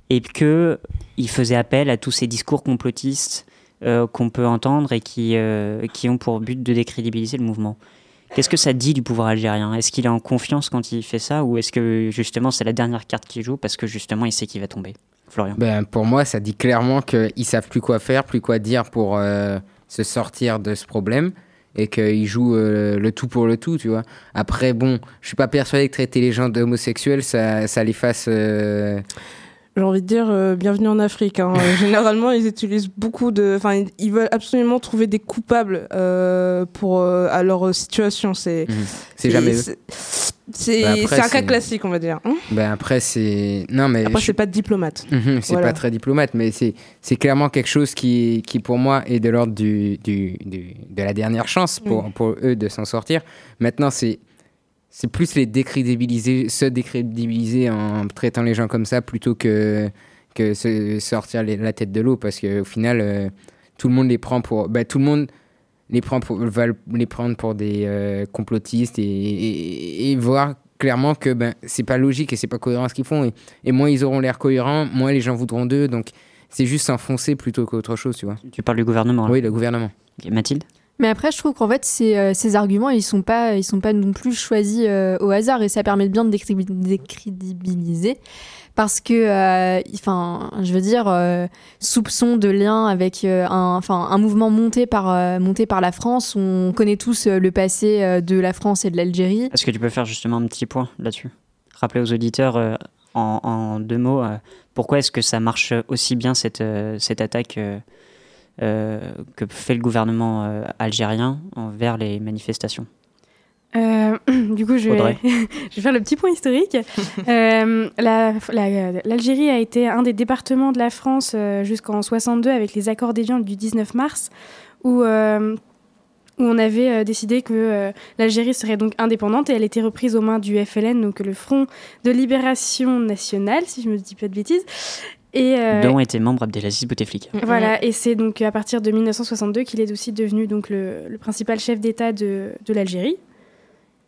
et qu'il faisait appel à tous ces discours complotistes euh, qu'on peut entendre et qui, euh, qui ont pour but de décrédibiliser le mouvement. Qu'est-ce que ça dit du pouvoir algérien? Est-ce qu'il est en confiance quand il fait ça ou est-ce que justement c'est la dernière carte qu'il joue parce que justement il sait qu'il va tomber? Florian Ben, pour moi, ça dit clairement qu'ils savent plus quoi faire, plus quoi dire pour euh, se sortir de ce problème et qu'ils jouent le tout pour le tout, tu vois. Après, bon, je suis pas persuadé que traiter les gens d'homosexuels, ça, ça les fasse. J'ai envie de dire euh, bienvenue en Afrique. hein. Généralement, ils utilisent beaucoup de. Enfin, ils- veulent absolument trouver des coupables euh, pour euh, à leur situation. C'est. Mhm. C'est jamais eux. C'est Bah, un cas classique, on va dire. hein. Ben après, c'est. Non, mais. Après, je- c'est pas diplomate. Mhm, c'est Voilà. pas très diplomate, mais c'est c'est clairement quelque chose qui, qui, pour moi, est de l'ordre du, du, du- de la dernière chance pour, Mm. pour eux de s'en sortir. Maintenant, c'est c'est plus les décrédibiliser, se décrédibiliser en traitant les gens comme ça plutôt que, que se sortir les- la tête de l'eau parce qu'au final, euh, tout le monde les prend pour. bah, tout le monde les prend pour, va les prendre pour des euh, complotistes et, et, et voir clairement que ben, c'est pas logique et c'est pas cohérent ce qu'ils font. Et, et moins ils auront l'air cohérents, moins les gens voudront d'eux. Donc c'est juste s'enfoncer plutôt qu'autre chose, tu vois. Tu parles du gouvernement là Oui, le gouvernement. Ok, Mathilde? Mais après, je trouve qu'en fait, ces, euh, arguments, ils sont sont pas non plus choisis euh, au hasard et ça permet bien de décrédibiliser. Parce que, euh, enfin, je veux dire, soupçon de lien avec un, un mouvement monté par, monté par la France. On connaît tous le passé de la France et de l'Algérie. Est-ce que tu peux faire justement un petit point là-dessus? Rappeler aux auditeurs en, en deux mots pourquoi est-ce que ça marche aussi bien cette, cette attaque que fait le gouvernement euh, algérien envers les manifestations Euh, du coup, je vais, je vais faire le petit point historique. Euh, la- la- L'Algérie a été un des départements de la France euh, jusqu'en 62 avec les accords d'Évian du 19 mars, où, euh, où on avait euh, décidé que euh, l'Algérie serait donc indépendante et elle était reprise aux mains du FLN, donc le Front de Libération Nationale, si je me dis pas de bêtises. Et, euh, dont était membre Abdelaziz Bouteflika. voilà, et c'est donc à partir de 1962 qu'il est aussi devenu donc le, le principal chef d'État de, de l'Algérie.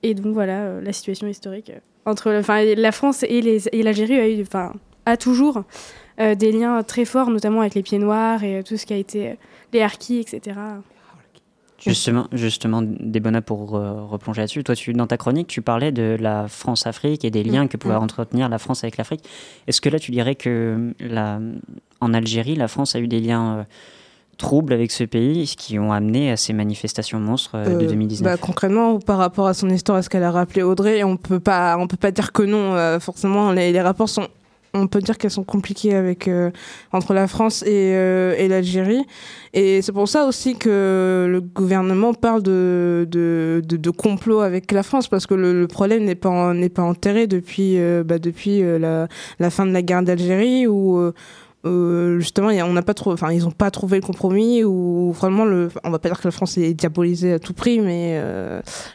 Et donc voilà euh, la situation historique euh, entre enfin, la France et les- et l'Algérie a eu, enfin, a toujours euh, des liens très forts, notamment avec les Pieds Noirs et tout ce qui a été les harkis, etc. Justement, justement Débona, pour euh, replonger là-dessus, toi, tu, dans ta chronique, tu parlais de la France-Afrique et des liens Mm, que pouvait mm. entretenir la France avec l'Afrique. Est-ce que là, tu dirais que la, en Algérie, la France a eu des liens euh, troubles avec ce pays, ce qui ont amené à ces manifestations monstres euh, de Euh, 2019 bah, concrètement, par rapport à son histoire, à ce qu'elle a rappelé Audrey, on peut pas, on peut pas dire que non. forcément, les, les rapports sont, on peut dire qu'elles sont compliquées avec euh, entre la France et, euh, et l'Algérie. Et c'est pour ça aussi que le gouvernement parle de, complot avec la France, parce que le, problème n'est pas enterré depuis euh, bah, la, fin de la guerre d'Algérie où justement, on n'a pas ils n'ont pas trouvé le compromis ou vraiment le, on va pas dire que la France est diabolisée à tout prix, mais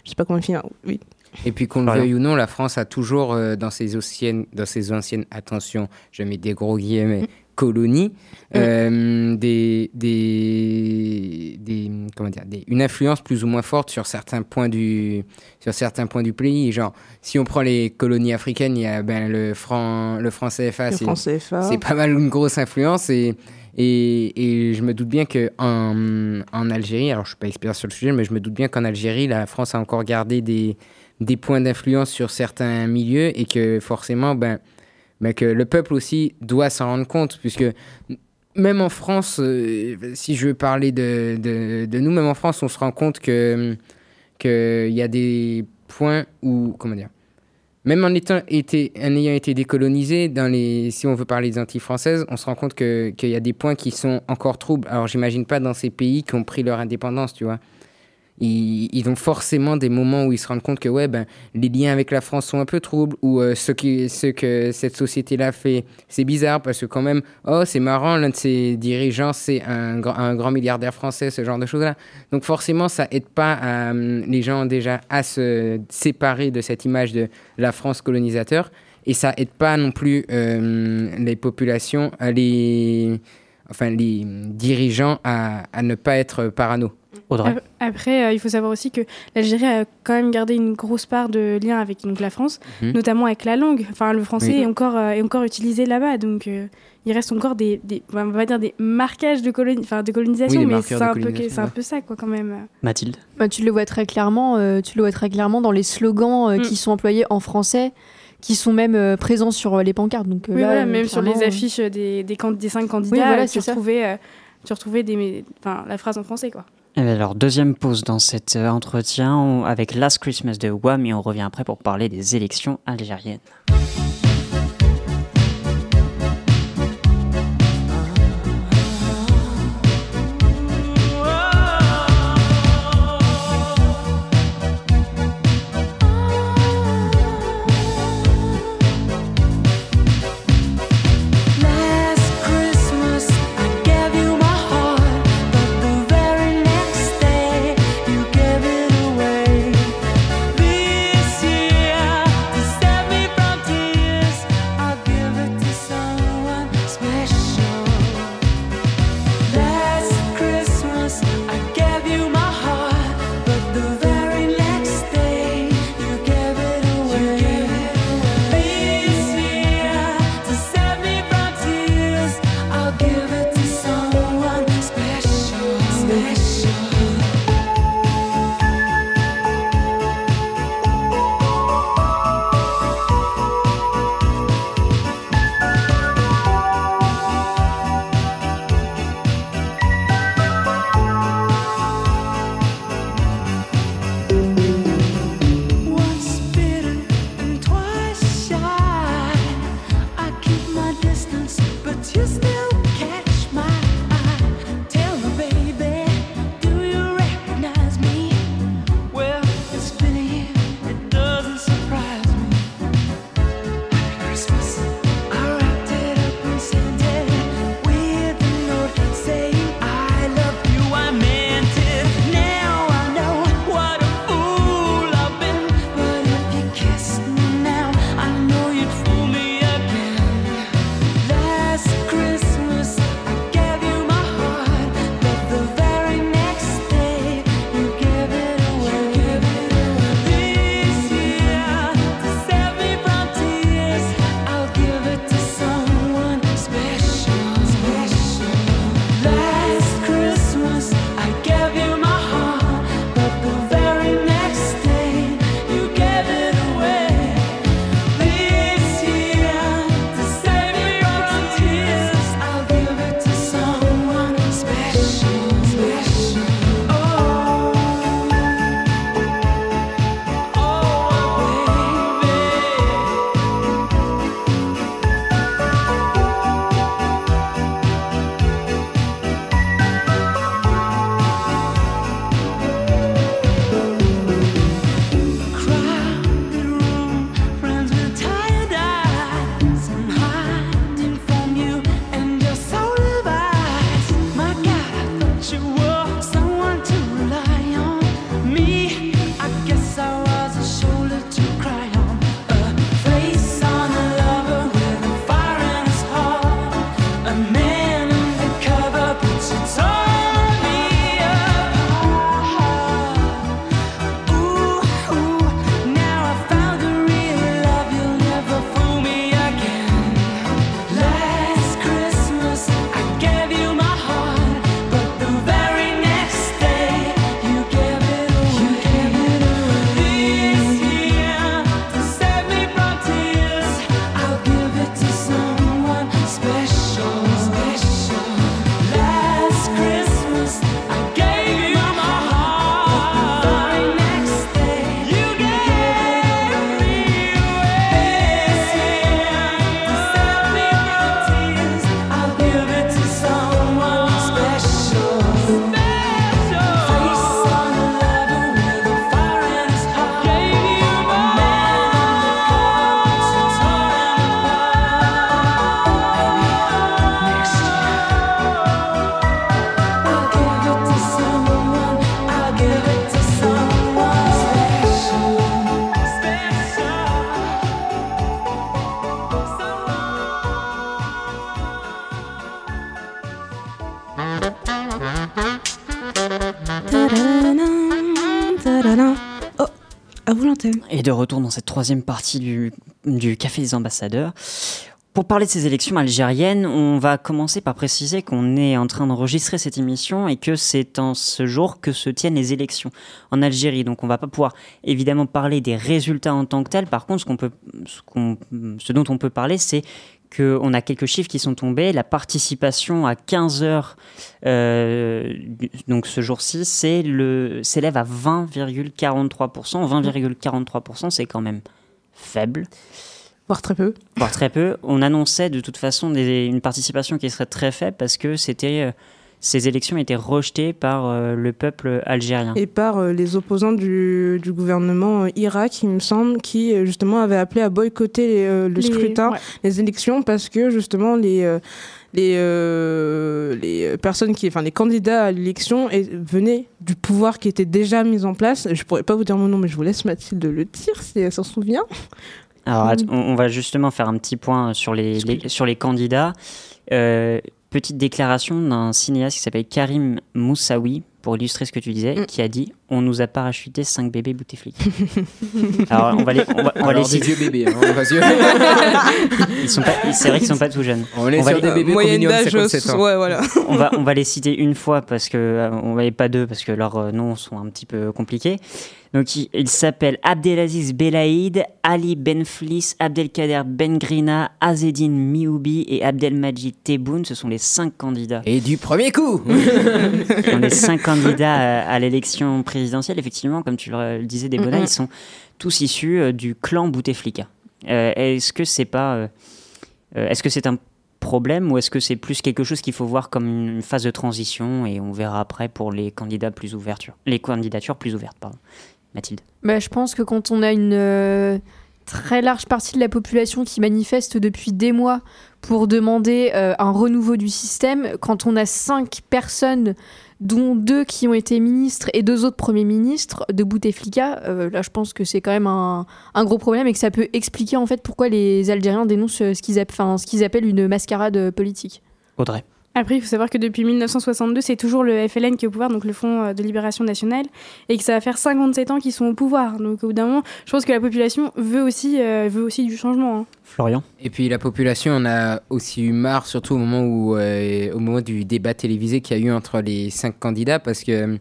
je sais pas comment finir. Oui. Et puis qu'on le veuille ou non, la France a toujours euh, dans ses anciennes, dans ses anciennes, attention, je mets des gros guillemets, colonies, euh, des, des, des, comment dire, des, une influence plus ou moins forte sur certains points du, sur certains points du pays. Genre, si on prend les colonies africaines, il y a ben, le franc, le franc CFA, c'est- pas mal une grosse influence et et, et je me doute bien que en, en Algérie, alors je suis pas expert sur le sujet, mais je me doute bien qu'en Algérie, la France a encore gardé des, des points d'influence sur certains milieux et que forcément, ben, ben que le peuple aussi doit s'en rendre compte, puisque même en France, euh, si je veux parler de, de, nous, même en France, on se rend compte que qu'il y a des points où, comment dire, même en, étant été, en ayant été décolonisé, dans les, si on veut parler des Antilles françaises, on se rend compte qu'il y a des points qui sont encore troubles. Alors, j'imagine pas dans ces pays qui ont pris leur indépendance, tu vois. Ils, ont forcément des moments où ils se rendent compte que ouais, ben, les liens avec la France sont un peu troubles, ou euh, ce, qui, ce que cette société-là fait, c'est bizarre, parce que quand même, oh, c'est marrant, l'un de ses dirigeants, c'est un, un grand milliardaire français, ce genre de choses-là. Donc forcément, ça aide pas euh, les gens déjà à se séparer de cette image de la France colonisateur, et ça aide pas non plus euh, les populations, euh, les, enfin les dirigeants à, à ne pas être parano. Après, euh, il faut savoir aussi que l'Algérie a quand même gardé une grosse part de lien avec donc, la France, notamment avec la langue. Enfin, le français est, encore, euh, est encore utilisé là-bas. Donc, euh, il reste encore des, on va dire des marquages de, colonisation, oui, mais c'est un, peu, un peu ça, quoi, quand même. Mathilde bah, Tu le vois très clairement, tu le vois très clairement dans les slogans mm. qui sont employés en français qui sont même présents sur les pancartes. Oui, même sur les affiches des, des, cinq candidats, oui, voilà, tu, retrouvais, tu, retrouvais, des, la phrase en français. Quoi. Alors, deuxième pause dans cet euh, entretien avec Last Christmas de Wham et on revient après pour parler des élections algériennes. Et de retour dans cette troisième partie du, Café des ambassadeurs. Pour parler de ces élections algériennes, on va commencer par préciser qu'on est en train d'enregistrer cette émission et que c'est en ce jour que se tiennent les élections en Algérie. Donc on va pas pouvoir évidemment parler des résultats en tant que tels. Par contre, ce dont on peut parler, c'est qu'on a quelques chiffres qui sont tombés. La participation à 15 heures, euh, donc ce jour-ci, c'est le- s'élève à 20,43%. 20,43%, c'est quand même faible. Voire très peu. Voire très peu. On annonçait de toute façon des- une participation qui serait très faible parce que c'était, euh, ces élections étaient rejetées par euh, le peuple algérien. Et par euh, les opposants du, du gouvernement euh, Irak, il me semble, qui justement avaient appelé à boycotter les, euh, le Les- scrutin, ouais. les élections, parce que justement les, euh, les, euh, les personnes qui, enfin les candidats à l'élection et- venaient du pouvoir qui était déjà mis en place. Je pourrais pas vous dire mon nom, mais je vous laisse Mathilde le dire si elle s'en souvient. Alors, Mm. on, on va justement faire un petit point sur les, les- sur les candidats. Euh, petite déclaration d'un cinéaste qui s'appelle Karim Moussaoui, pour illustrer ce que tu disais, qui a dit On nous a parachuté 5 bébés Bouteflika. Alors, on va les, on va, on va Alors, les des citer. vieux bébés, hein, Ils sont pas- c'est vrai qu'ils sont pas tout jeunes. On est va sur les- des bébés Moyenne d'âge, 57 ans. ouais, voilà. on va, on va les citer une fois parce que euh, on va pas deux parce que leurs euh, noms sont un petit peu compliqués. Donc il, il s'appelle Abdelaziz Belaïd, Ali Benflis, Abdelkader Bengrina, Azedine Mioubi et Abdelmajid Tebboune. Ce sont les cinq candidats. Et du premier coup On est cinq candidats à, à l'élection présidentielle. Effectivement, comme tu le disais, Débona, Mhm. ils sont tous issus euh, du clan Bouteflika. Euh, est-ce que c'est pas, euh, euh, est-ce que c'est un problème ou est-ce que c'est plus quelque chose qu'il faut voir comme une phase de transition et on verra après pour les candidats plus ouvertures, les candidatures plus ouvertes, pardon. Mathilde. Bah, je pense que quand on a une euh, très large partie de la population qui manifeste depuis des mois pour demander euh, un renouveau du système, quand on a cinq personnes, dont deux qui ont été ministres et deux autres premiers ministres de Bouteflika, euh, là je pense que c'est quand même un, gros problème et que ça peut expliquer en fait pourquoi les Algériens dénoncent ce qu'ils app- enfin, ce qu'ils appellent une mascarade euh, politique. Audrey. Après, il faut savoir que depuis 1962, c'est toujours le FLN qui est au pouvoir, donc le Front euh, de Libération Nationale, et que ça va faire 57 ans qu'ils sont au pouvoir. Donc au bout d'un moment, je pense que la population veut aussi, euh, veut aussi du changement. hein. Florian? Et puis la population en a aussi eu marre, surtout au moment où, euh, au moment du débat télévisé qu'il y a eu entre les cinq candidats, parce que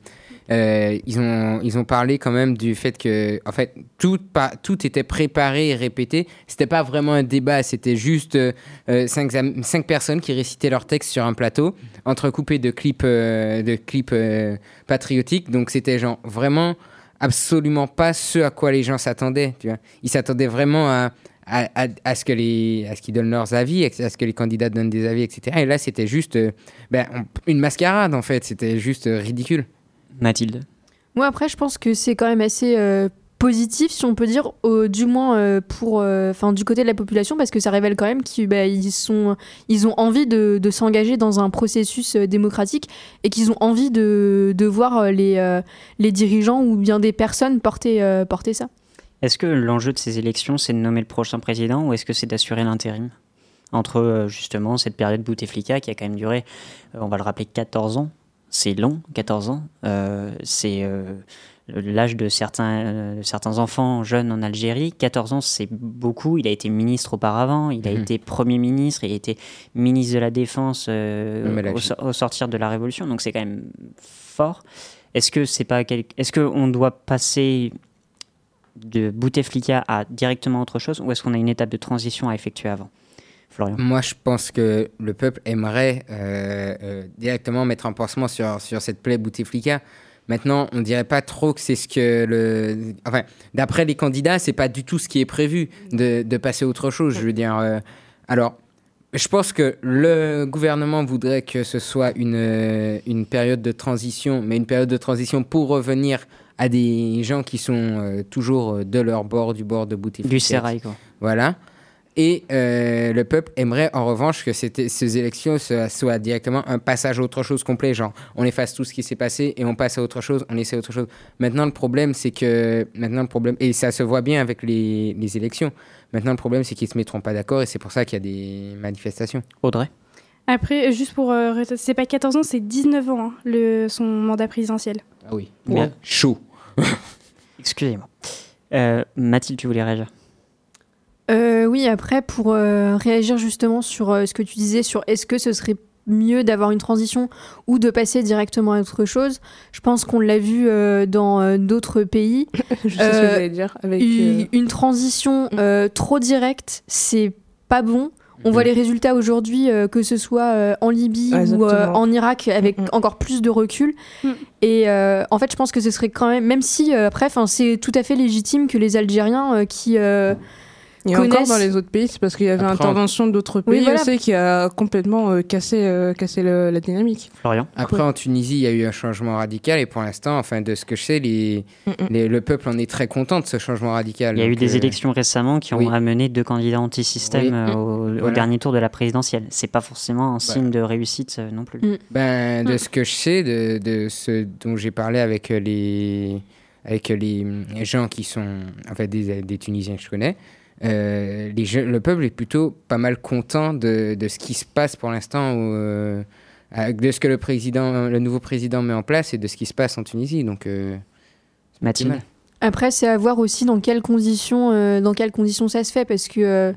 euh, ils ont ils ont parlé quand même du fait que en fait tout tout était préparé et répété. C'était pas vraiment un débat, c'était juste euh, euh, cinq cinq personnes qui récitaient leur texte sur un plateau, entrecoupés de clips de clips patriotiques. Donc c'était genre vraiment absolument pas ce à quoi les gens s'attendaient. Tu vois, ils s'attendaient vraiment à à, à- ce que les qu'ils donnent leurs avis, à ce que les candidats donnent des avis, etc. Et là, c'était juste ben, une mascarade en fait. C'était juste ridicule. Mathilde. Moi, après, je pense que c'est quand même assez euh, positif, si on peut dire, au- du moins euh, pour, euh, du côté de la population, parce que ça révèle quand même qu'ils bah, ils sont, ils ont envie de, de s'engager dans un processus euh, démocratique et qu'ils ont envie de, de voir les, les dirigeants ou bien des personnes porter, porter ça. Est-ce que l'enjeu de ces élections, c'est de nommer le prochain président ou est-ce que c'est d'assurer l'intérim entre justement cette période Bouteflika qui a quand même duré, on va le rappeler, 14 ans. C'est long, 14 ans. Euh, c'est euh, l'âge de certains, euh, certains enfants jeunes en Algérie. 14 ans, c'est beaucoup. Il a été ministre auparavant, il a Mhm. été Premier ministre, il a été ministre de la Défense euh, au, je- so- au sortir de la Révolution. Donc c'est quand même fort. Est-ce que c'est pas quel- est-ce qu'on doit passer de Bouteflika à directement autre chose ou est-ce qu'on a une étape de transition à effectuer avant? Florian. Moi, je pense que le peuple aimerait euh, euh, directement mettre un pansement sur, sur cette plaie Bouteflika. Maintenant, on dirait pas trop que c'est ce que le. Enfin, d'après les candidats, c'est pas du tout ce qui est prévu de, de passer à autre chose. Je veux dire. euh, alors, je pense que le gouvernement voudrait que ce soit une, une période de transition, mais une période de transition pour revenir à des gens qui sont euh, toujours de leur bord, du bord de Bouteflika. Du sérail, quoi. Voilà. Et euh, le peuple aimerait en revanche que ces élections soient, soient directement un passage à autre chose complet. Genre, on efface tout ce qui s'est passé et on passe à autre chose, on essaie autre chose. Maintenant, le problème, c'est que. Maintenant, le problème. Et ça se voit bien avec les, les élections. Maintenant, le problème, c'est qu'ils ne se mettront pas d'accord et c'est pour ça qu'il y a des manifestations. Audrey? Après, juste pour. euh, c'est pas 14 ans, c'est 19 ans, hein, le, son mandat présidentiel. Ah oui. Bien. Chaud. Excusez-moi. Euh, Mathilde, tu voulais réagir? Euh, oui, après, pour euh, réagir justement sur euh, ce que tu disais, sur est-ce que ce serait mieux d'avoir une transition ou de passer directement à autre chose, je pense qu'on l'a vu euh, dans euh, d'autres pays. Je sais ce que j'allais dire. Avec, une, euh, une transition euh, trop directe, c'est pas bon. On voit les résultats aujourd'hui, euh, que ce soit euh, en Libye ou euh, en Irak, avec encore plus de recul. Et euh, en fait, je pense que ce serait quand même, même si euh, après, c'est tout à fait légitime que les Algériens euh, qui encore dans les autres pays, c'est parce qu'il y avait Après, intervention d'autres Oui, pays voilà. aussi qui a complètement euh, cassé, euh, cassé le- la dynamique. Florian? Après, en Tunisie, il y a eu un changement radical et pour l'instant, enfin, de ce que je sais, les, les- le peuple en est très content de ce changement radical. Il y a eu des euh, élections récemment qui ont oui. amené deux candidats anti-système Oui. au, dernier tour de la présidentielle. C'est pas forcément un signe de réussite euh, non plus. Ben, de ce que je sais, de, de ce dont j'ai parlé avec les, avec les gens qui sont, en fait, des, des Tunisiens que je connais, euh, les le peuple est plutôt pas mal content de, de ce qui se passe pour l'instant, euh, de ce que le président, le nouveau président met en place et de ce qui se passe en Tunisie. Donc, euh, Mathilde. Après, c'est à voir aussi dans quelles conditions, euh, dans quelles conditions ça se fait, parce que euh,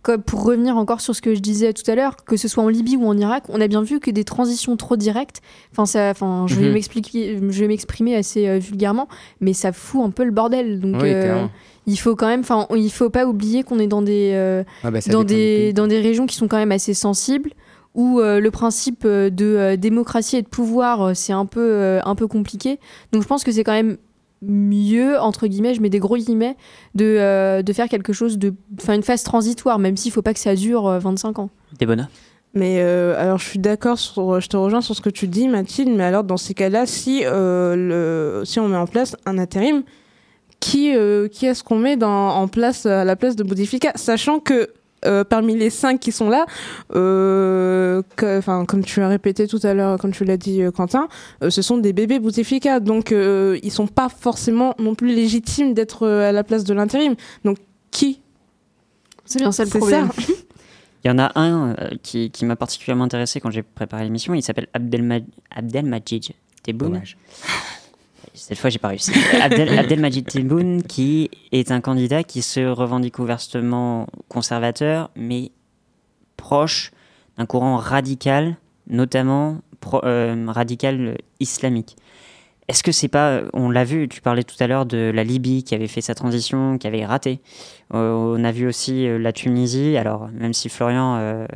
comme pour revenir encore sur ce que je disais tout à l'heure, que ce soit en Libye ou en Irak, on a bien vu que des transitions trop directes, enfin, ça, enfin, je vais Mhm. m'expliquer, je vais m'exprimer assez euh, vulgairement, mais ça fout un peu le bordel. Donc, Oui, euh, clairement. Il faut quand même, enfin, il faut pas oublier qu'on est dans des, euh, Ah bah, dans des, dans des régions qui sont quand même assez sensibles où euh, le principe euh, de euh, démocratie et de pouvoir, c'est un peu, euh, un peu compliqué. Donc je pense que c'est quand même mieux, entre guillemets, je mets des gros guillemets, de, euh, de faire quelque chose de... Enfin, une phase transitoire, même s'il faut pas que ça dure euh, 25 ans. Débona Mais euh, alors, je suis d'accord, sur, je te rejoins sur ce que tu dis, Mathilde, mais alors, dans ces cas-là, si, euh, le, si on met en place un intérim, qui, euh, qui est-ce qu'on met dans, en place à la place de Bouteflika Sachant que euh, parmi les cinq qui sont là, euh, que- comme tu as répété tout à l'heure, comme tu l'as dit, euh, Quentin, euh, ce sont des bébés Bouteflika, donc euh, ils sont pas forcément non plus légitimes d'être euh, à la place de l'intérim. Donc, qui C'est bien ça le problème. ça. Il y en a un euh, qui, qui m'a particulièrement intéressé quand j'ai préparé l'émission. Il s'appelle Abdelma- Abdelmajid Tebboune. Cette fois, j'ai pas réussi. Abdel, Abdelmajid Tebboune, qui est un candidat qui se revendique ouvertement conservateur, mais proche d'un courant radical, notamment euh, radical islamique. Est-ce que c'est pas, on l'a vu, tu parlais tout à l'heure de la Libye qui avait fait sa transition, qui avait raté. Euh, on a vu aussi euh, la Tunisie. Alors même si Florian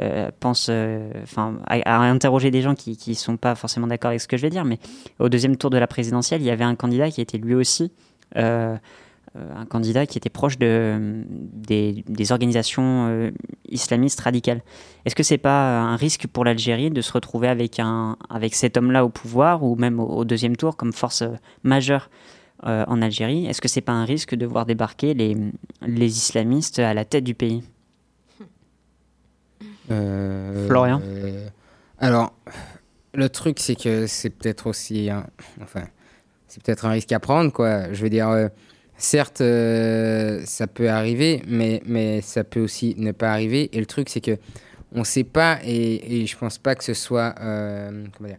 euh, pense, euh, enfin, a interrogé des gens qui qui sont pas forcément d'accord avec ce que je vais dire, mais au deuxième tour de la présidentielle, il y avait un candidat qui était lui aussi euh, un candidat qui était proche de, des, des organisations islamistes radicales. Est-ce que c'est pas un risque pour l'Algérie de se retrouver avec, un, avec cet homme-là au pouvoir ou même au, au deuxième tour comme force majeure en Algérie? Est-ce que c'est pas un risque de voir débarquer les, les islamistes à la tête du pays? Florian euh, Alors, le truc, c'est que c'est peut-être aussi un... Enfin, c'est peut-être un risque à prendre, quoi. Je veux dire, euh, certes, euh, ça peut arriver, mais, mais ça peut aussi ne pas arriver. Et le truc, c'est que on sait pas, et, et je pense pas que ce soit... euh, comment dire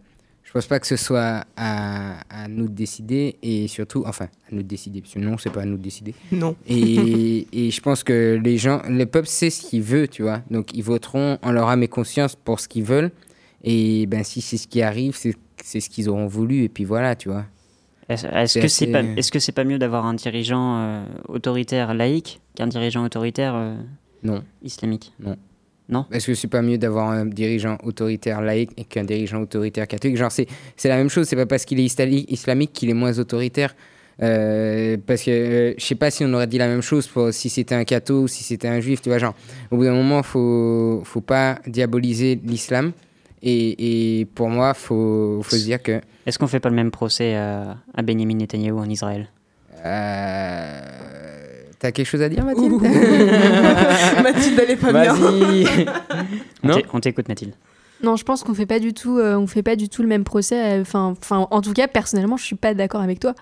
je pense pas que ce soit à, à nous de décider et surtout, enfin, à nous de décider, parce que non, c'est pas à nous de décider. Non. Et, et je pense que les gens, le peuple sait ce qu'il veut, tu vois. Donc ils voteront en leur âme et conscience pour ce qu'ils veulent. Et ben si c'est ce qui arrive, c'est ce qu'ils auront voulu. Et puis voilà, tu vois. Est-ce que c'est assez- pas, est-ce que c'est pas mieux d'avoir un dirigeant euh, autoritaire laïque qu'un dirigeant autoritaire euh, Non. islamique? Non. Non Est-ce que c'est pas mieux d'avoir un dirigeant autoritaire laïque qu'un dirigeant autoritaire catholique? Genre, c'est la même chose, c'est pas parce qu'il est islamique qu'il est moins autoritaire. Euh, parce que euh, je sais pas si on aurait dit la même chose pour si c'était un catho ou si c'était un juif, tu vois. Genre, au bout d'un moment, faut, faut pas diaboliser l'islam. Et, et pour moi, faut, faut se dire que. Est-ce qu'on fait pas le même procès à, à Benjamin Netanyahu en Israël? Euh, T'as quelque chose à dire, Mathilde Mathilde, elle est pas bien. Vas-y On Non t'é- On t'écoute Mathilde. Non, je pense qu'on fait pas du tout, euh, on fait pas du tout le même procès. euh, Enfin, enfin, en tout cas, personnellement, je suis pas d'accord avec toi.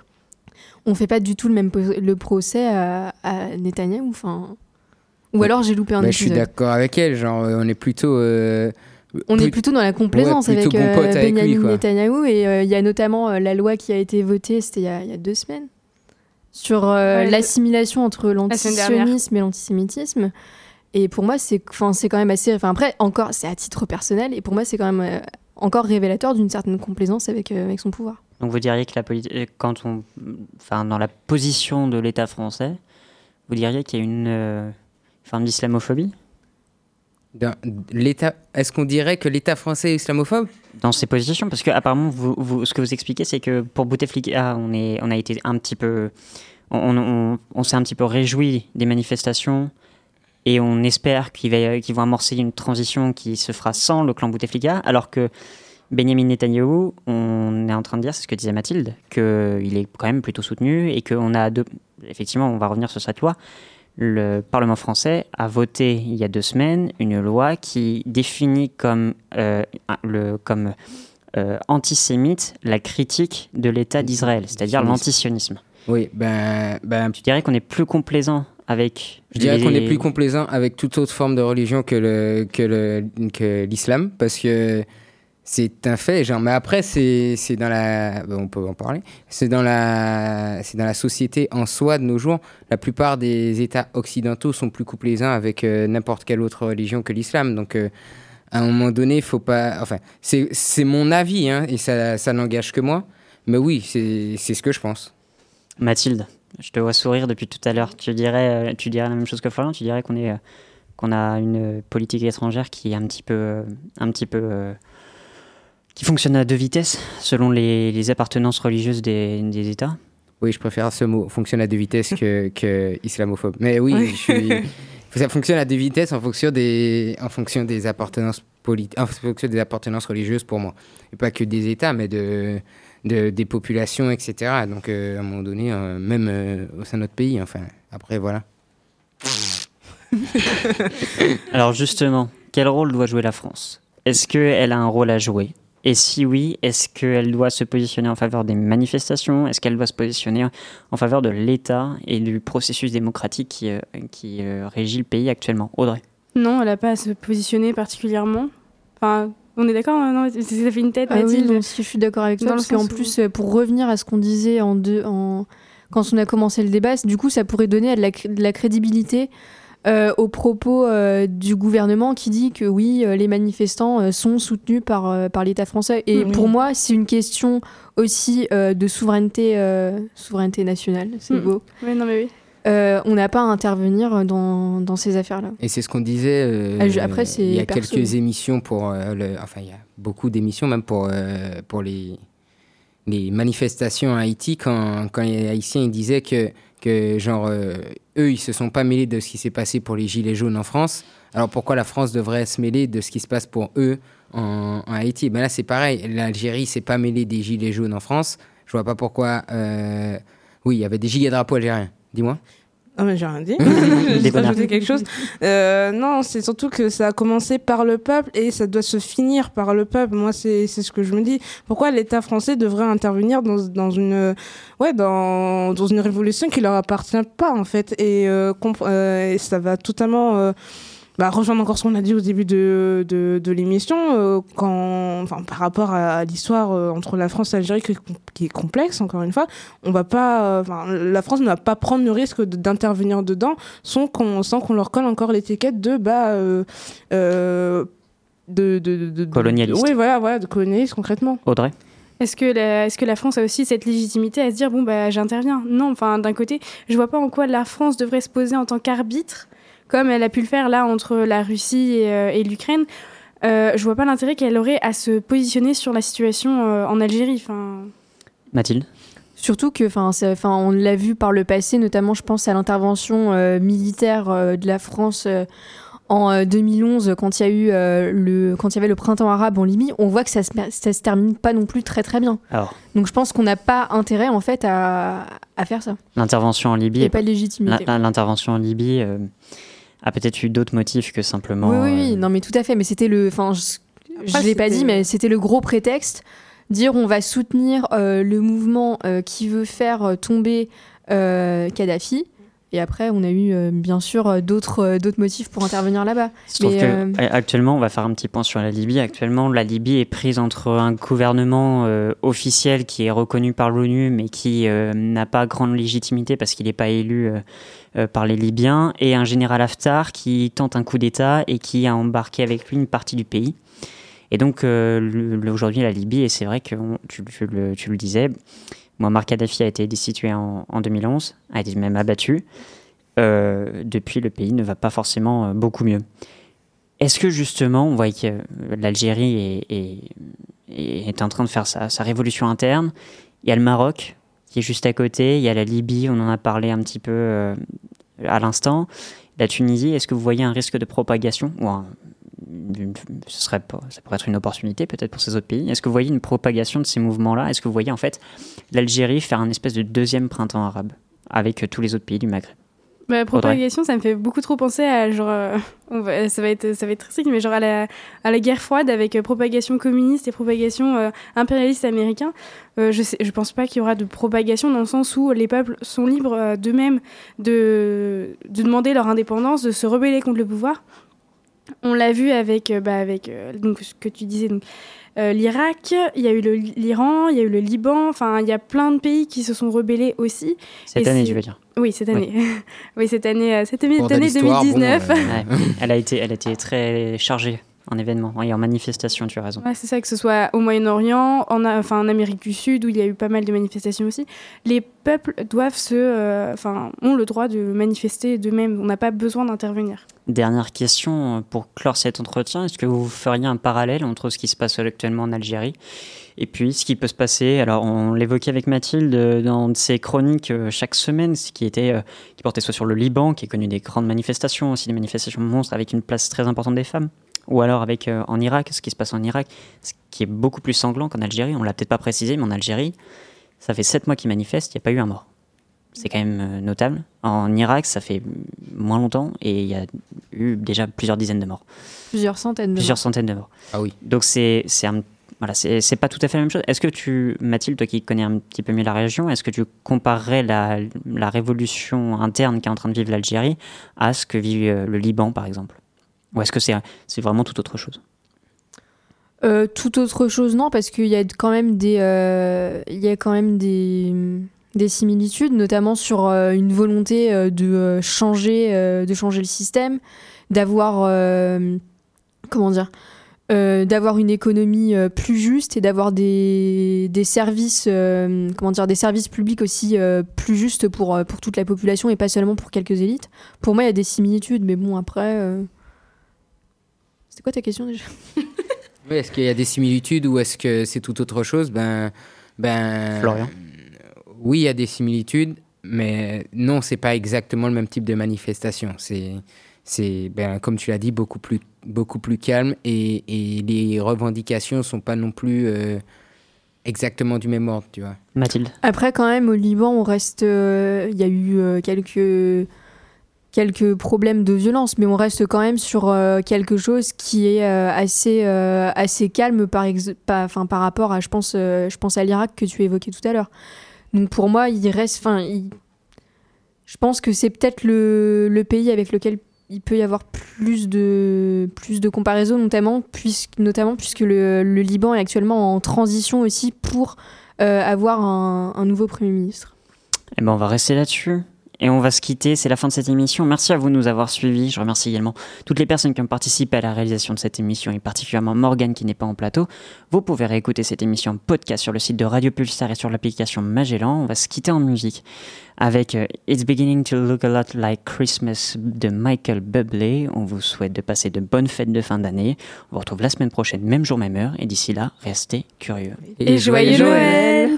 On fait pas du tout le même po- le procès à, à Netanyahou. Enfin, ou alors j'ai loupé un Bah, Je suis épisode. d'accord avec elle. Genre, euh, on est plutôt. euh, On est plutôt dans la complaisance Ouais, avec bon euh, Benjamin. Netanyahou et euh, il y a notamment euh, la loi qui a été votée, c'était il y a, il y a deux semaines, sur euh, Ouais, l'assimilation entre l'antisionisme et l'antisémitisme. Et pour moi, c'est enfin, c'est quand même assez. Enfin, après, encore, c'est à titre personnel. Et pour moi, c'est quand même euh, encore révélateur d'une certaine complaisance avec, euh, avec son pouvoir. Donc vous diriez que la quand on, enfin dans la position de l'État français, vous diriez qu'il y a une euh, forme d'islamophobie? Est-ce qu'on dirait que l'État français est islamophobe? Dans ces positions Parce que apparemment, vous, ce que vous expliquez, c'est que pour Bouteflika, on est, on a été un petit peu, on, on- on s'est un petit peu réjoui des manifestations et on espère qu'ils vont amorcer une transition qui se fera sans le clan Bouteflika, alors que Benjamin Netanyahou, on est en train de dire, c'est ce que disait Mathilde, qu'il est quand même plutôt soutenu et qu'on a deux, effectivement, on va revenir sur cette loi. Le Parlement français a voté il y a deux semaines une loi qui définit comme, euh, le, comme euh, antisémite la critique de l'État d'Israël, c'est-à-dire Sionisme. l'antisionisme. Oui, ben, ben, Tu dirais qu'on est plus complaisant avec. Je dirais les- qu'on est plus complaisant avec toute autre forme de religion que le que le que l'islam parce que c'est un fait. Mais après c'est dans la on peut en parler. C'est dans dans la société en soi de nos jours. La plupart des États occidentaux sont plus complaisants avec euh, n'importe quelle autre religion que l'islam. Donc euh, à un moment donné, faut pas. Enfin, c'est mon avis hein, et ça ça n'engage que moi. Mais oui, c'est ce que je pense. Mathilde, je te vois sourire depuis tout à l'heure. Tu dirais, euh, tu dirais la même chose que Florian. Tu dirais qu'on est, a une politique étrangère qui est un petit peu, un petit peu, qui fonctionne à deux vitesses selon les, les appartenances religieuses des, des États. Oui, je préfère ce mot. Fonctionne à deux vitesses que, que islamophobe. Mais oui, Oui. je suis. Ça fonctionne à deux vitesses en fonction des, en fonction des appartenances politiques, en fonction des appartenances religieuses pour moi. Et pas que des États, mais de, de des populations, etc. Donc euh, à un moment donné, euh, même euh, au sein de notre pays. Enfin, après voilà. Alors justement, quel rôle doit jouer la France? Est-ce qu'elle a un rôle à jouer? Et si oui, est-ce qu'elle doit se positionner en faveur des manifestations? Est-ce qu'elle doit se positionner en faveur de l'État et du processus démocratique qui, euh, qui euh, régit le pays actuellement? Audrey. Non, elle n'a pas à se positionner particulièrement. Enfin, on est d'accord Non, ça fait une tête, Ah oui, non, si je suis d'accord avec toi, parce qu'en où- plus, euh, pour revenir à ce qu'on disait en deux, en... quand on a commencé le débat, du coup, ça pourrait donner de la, cré- de la crédibilité euh, aux propos euh, du gouvernement qui dit que oui, euh, les manifestants euh, sont soutenus par, euh, par l'État français. Et Mhm. pour moi, c'est une question aussi euh, de souveraineté, euh, souveraineté nationale, c'est Mhm. beau. Ouais, non, mais oui. Euh, on n'a pas à intervenir dans, dans ces affaires-là. Et c'est ce qu'on disait. euh, Ah, après, c'est il y a perso. quelques émissions pour euh, le. Enfin, il y a beaucoup d'émissions même pour euh, pour les les manifestations à Haïti quand quand les Haïtiens ils disaient que que genre euh, eux ils se sont pas mêlés de ce qui s'est passé pour les gilets jaunes en France. Alors pourquoi la France devrait se mêler de ce qui se passe pour eux en, Haïti? Ben là c'est pareil. L'Algérie s'est pas mêlée des gilets jaunes en France. Je vois pas pourquoi. euh, Oui, il y avait des giga drapeaux algériens. Dis-moi. Ah mais j'ai rien dit. J'ai rajouté quelque chose. Euh, non, c'est surtout que ça a commencé par le peuple et ça doit se finir par le peuple. Moi, c'est c'est ce que je me dis. Pourquoi l'État français devrait intervenir dans, dans une ouais dans, dans une révolution qui leur appartient pas en fait? Et, euh, euh, et ça va totalement euh, bah, rejoindre encore ce qu'on a dit au début de, de, de l'émission, euh, quand, enfin, par rapport à, à l'histoire euh, entre la France et l'Algérie qui, est qui est complexe, encore une fois, on va pas, euh, enfin, la France ne va pas prendre le risque de- d'intervenir dedans sans qu'on qu'on leur colle encore l'étiquette de bah euh, euh, de, de, de, de- Colonialiste. Oui, voilà, voilà, de colonialiste concrètement. Audrey? Est-ce que, la, est-ce que la France a aussi cette légitimité à se dire bon bah j'interviens? Non, enfin d'un côté, je vois pas en quoi la France devrait se poser en tant qu'arbitre, comme elle a pu le faire là entre la Russie et, euh, et l'Ukraine. Euh, je vois pas l'intérêt qu'elle aurait à se positionner sur la situation euh, en Algérie. Mathilde? Surtout que, enfin, on l'a vu par le passé, notamment, je pense à l'intervention euh, militaire euh, de la France euh, en euh, 2011, quand il y a eu euh, le, quand il y avait le printemps arabe en Libye. On voit que ça se, ça se termine pas non plus très très bien. Alors, Donc, je pense qu'on n'a pas intérêt en fait à, à faire ça. l'intervention en Libye. Il y a est pas de légitimité. L'intervention en Libye euh, a peut-être eu d'autres motifs que simplement. Oui, oui, oui, euh, non, mais tout à fait. Mais c'était le, enfin, je, Après, l'ai pas dit, mais c'était le gros prétexte. Dire on va soutenir euh, le mouvement euh, qui veut faire tomber euh, Kadhafi. Et après, on a eu euh, bien sûr euh, d'autres euh, d'autres motifs pour intervenir là-bas. Euh, actuellement, on va faire un petit point sur la Libye. Actuellement, la Libye est prise entre un gouvernement officiel qui est reconnu par l'ONU, mais qui n'a pas grande légitimité parce qu'il n'est pas élu par les Libyens, et un général Haftar qui tente un coup d'État et qui a embarqué avec lui une partie du pays. Et donc, aujourd'hui, la Libye, et c'est vrai que on- tu, tu le, tu le disais, Muammar Kadhafi a été destitué en, en 2011, a été même abattu. Euh, depuis, le pays ne va pas forcément euh, beaucoup mieux. Est-ce que justement, on voit que euh, l'Algérie est, est, en train de faire sa, révolution interne? Il y a le Maroc qui est juste à côté, il y a la Libye, on en a parlé un petit peu à l'instant. La Tunisie, est-ce que vous voyez un risque de propagation ou un- une- ce serait pas, ça pourrait être une opportunité peut-être pour ces autres pays. Est-ce que vous voyez une propagation de ces mouvements-là? Est-ce que vous voyez en fait l'Algérie faire un espèce de deuxième printemps arabe avec euh, tous les autres pays du Maghreb? Bah, Audrey? propagation, ça me fait beaucoup trop penser à genre, euh, on va- ça va être, ça va être très strict, mais genre à la, à la guerre froide avec euh, propagation communiste et propagation euh, impérialiste américain. Je sais, je pense pas qu'il y aura de propagation dans le sens où les peuples sont libres d'eux-mêmes de, de demander leur indépendance, de se rebeller contre le pouvoir. On l'a vu avec, euh, bah, avec euh, donc ce que tu disais, donc, euh, l'Irak, il y a eu l'Iran, il y a eu le Liban, enfin il y a plein de pays qui se sont rebellés aussi. Cette Et année, tu veux dire? Oui, cette année. Oui, cette année, cette année, année l'histoire, bon, 2019. euh, Ouais. elle, a été, elle a été très chargée en événements et en manifestations, tu as raison. Ouais, c'est ça, que ce soit au Moyen-Orient, en, a- enfin, en Amérique du Sud, où il y a eu pas mal de manifestations aussi. Les peuples doivent se, euh, enfin, ont le droit de manifester d'eux-mêmes. On n'a pas besoin d'intervenir. Dernière question pour clore cet entretien. Est-ce que vous feriez un parallèle entre ce qui se passe actuellement en Algérie et puis ce qui peut se passer? Alors, on l'évoquait avec Mathilde euh, dans ses chroniques euh, chaque semaine, ce qui, était, qui portait soit sur le Liban, qui est connu des grandes manifestations, aussi des manifestations monstres avec une place très importante des femmes, ou alors avec euh, en Irak, ce qui se passe en Irak, ce qui est beaucoup plus sanglant qu'en Algérie. On l'a peut-être pas précisé, mais en Algérie, ça fait sept mois qu'ils manifestent, il n'y a pas eu un mort. C'est quand même euh, notable. En Irak, ça fait moins longtemps et il y a eu déjà plusieurs dizaines de morts. Plusieurs centaines de Plusieurs morts. centaines de morts. Ah oui. Donc c'est c'est un- voilà, c'est c'est pas tout à fait la même chose. Est-ce que tu, Mathilde, toi qui connais un petit peu mieux la région, est-ce que tu comparerais la, la révolution interne qui est en train de vivre l'Algérie à ce que vit euh, le Liban, par exemple? Ou est-ce que c'est c'est vraiment tout autre chose Euh, tout autre chose, non, parce qu'il y a quand même des, euh, il y a quand même des, des similitudes, notamment sur euh, une volonté de changer, de changer le système, d'avoir, comment dire, d'avoir une économie plus juste et d'avoir des, des services, comment dire, des services publics aussi plus justes pour, pour toute la population et pas seulement pour quelques élites. Pour moi, il y a des similitudes, mais bon, après. C'était quoi ta question déjà? Oui, est-ce qu'il y a des similitudes ou est-ce que c'est tout autre chose? Ben, ben. Florian? Oui, il y a des similitudes, mais non, c'est pas exactement le même type de manifestation. C'est, c'est, ben, comme tu l'as dit, beaucoup plus, beaucoup plus calme et, et les revendications sont pas non plus euh, exactement du même ordre, tu vois. Mathilde? Après, quand même, au Liban, on reste. euh, Il y a eu euh, quelques quelques problèmes de violence, mais on reste quand même sur euh, quelque chose qui est euh, assez euh, assez calme par ex- par, rapport à je pense je pense à l'Irak que tu évoquais tout à l'heure. Donc pour moi, il reste enfin je pense que c'est peut-être le, le pays avec lequel il peut y avoir plus de plus de comparaisons notamment puisque notamment puisque le, Liban est actuellement en transition aussi pour avoir un, un nouveau premier ministre. Eh ben, on va rester là-dessus. Et on va se quitter, c'est la fin de cette émission. Merci à vous de nous avoir suivis. Je remercie également toutes les personnes qui ont participé à la réalisation de cette émission et particulièrement Morgane qui n'est pas en plateau. Vous pouvez réécouter cette émission podcast sur le site de Radio Pulsar et sur l'application Magellan. On va se quitter en musique avec euh, It's Beginning to Look a Lot Like Christmas de Michael Bublé. On vous souhaite de passer de bonnes fêtes de fin d'année. On vous retrouve la semaine prochaine, même jour, même heure. Et d'ici là, restez curieux. Et joyeux Noël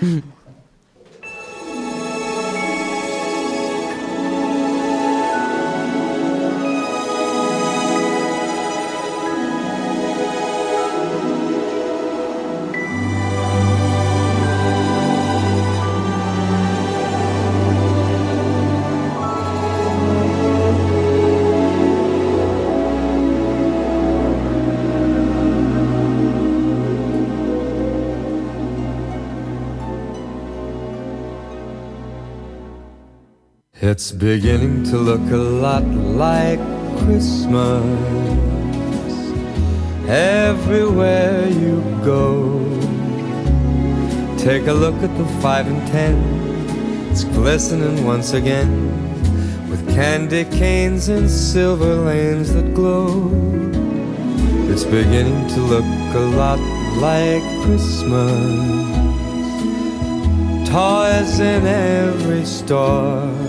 It's beginning to look a lot like Christmas everywhere you go. Take a look at the five and ten, it's glistening once again with candy canes and silver lanes that glow. It's beginning to look a lot like Christmas. Toys in every store.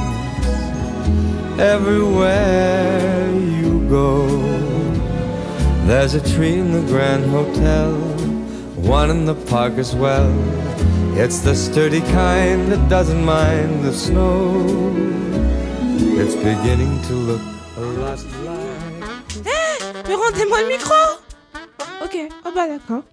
everywhere you go. There's a tree in the Grand Hotel, one in the park as well. It's the sturdy kind that doesn't mind the snow. It's beginning to look a lot like. Eh, Mais rendez-moi le micro Ok, oh bah d'accord.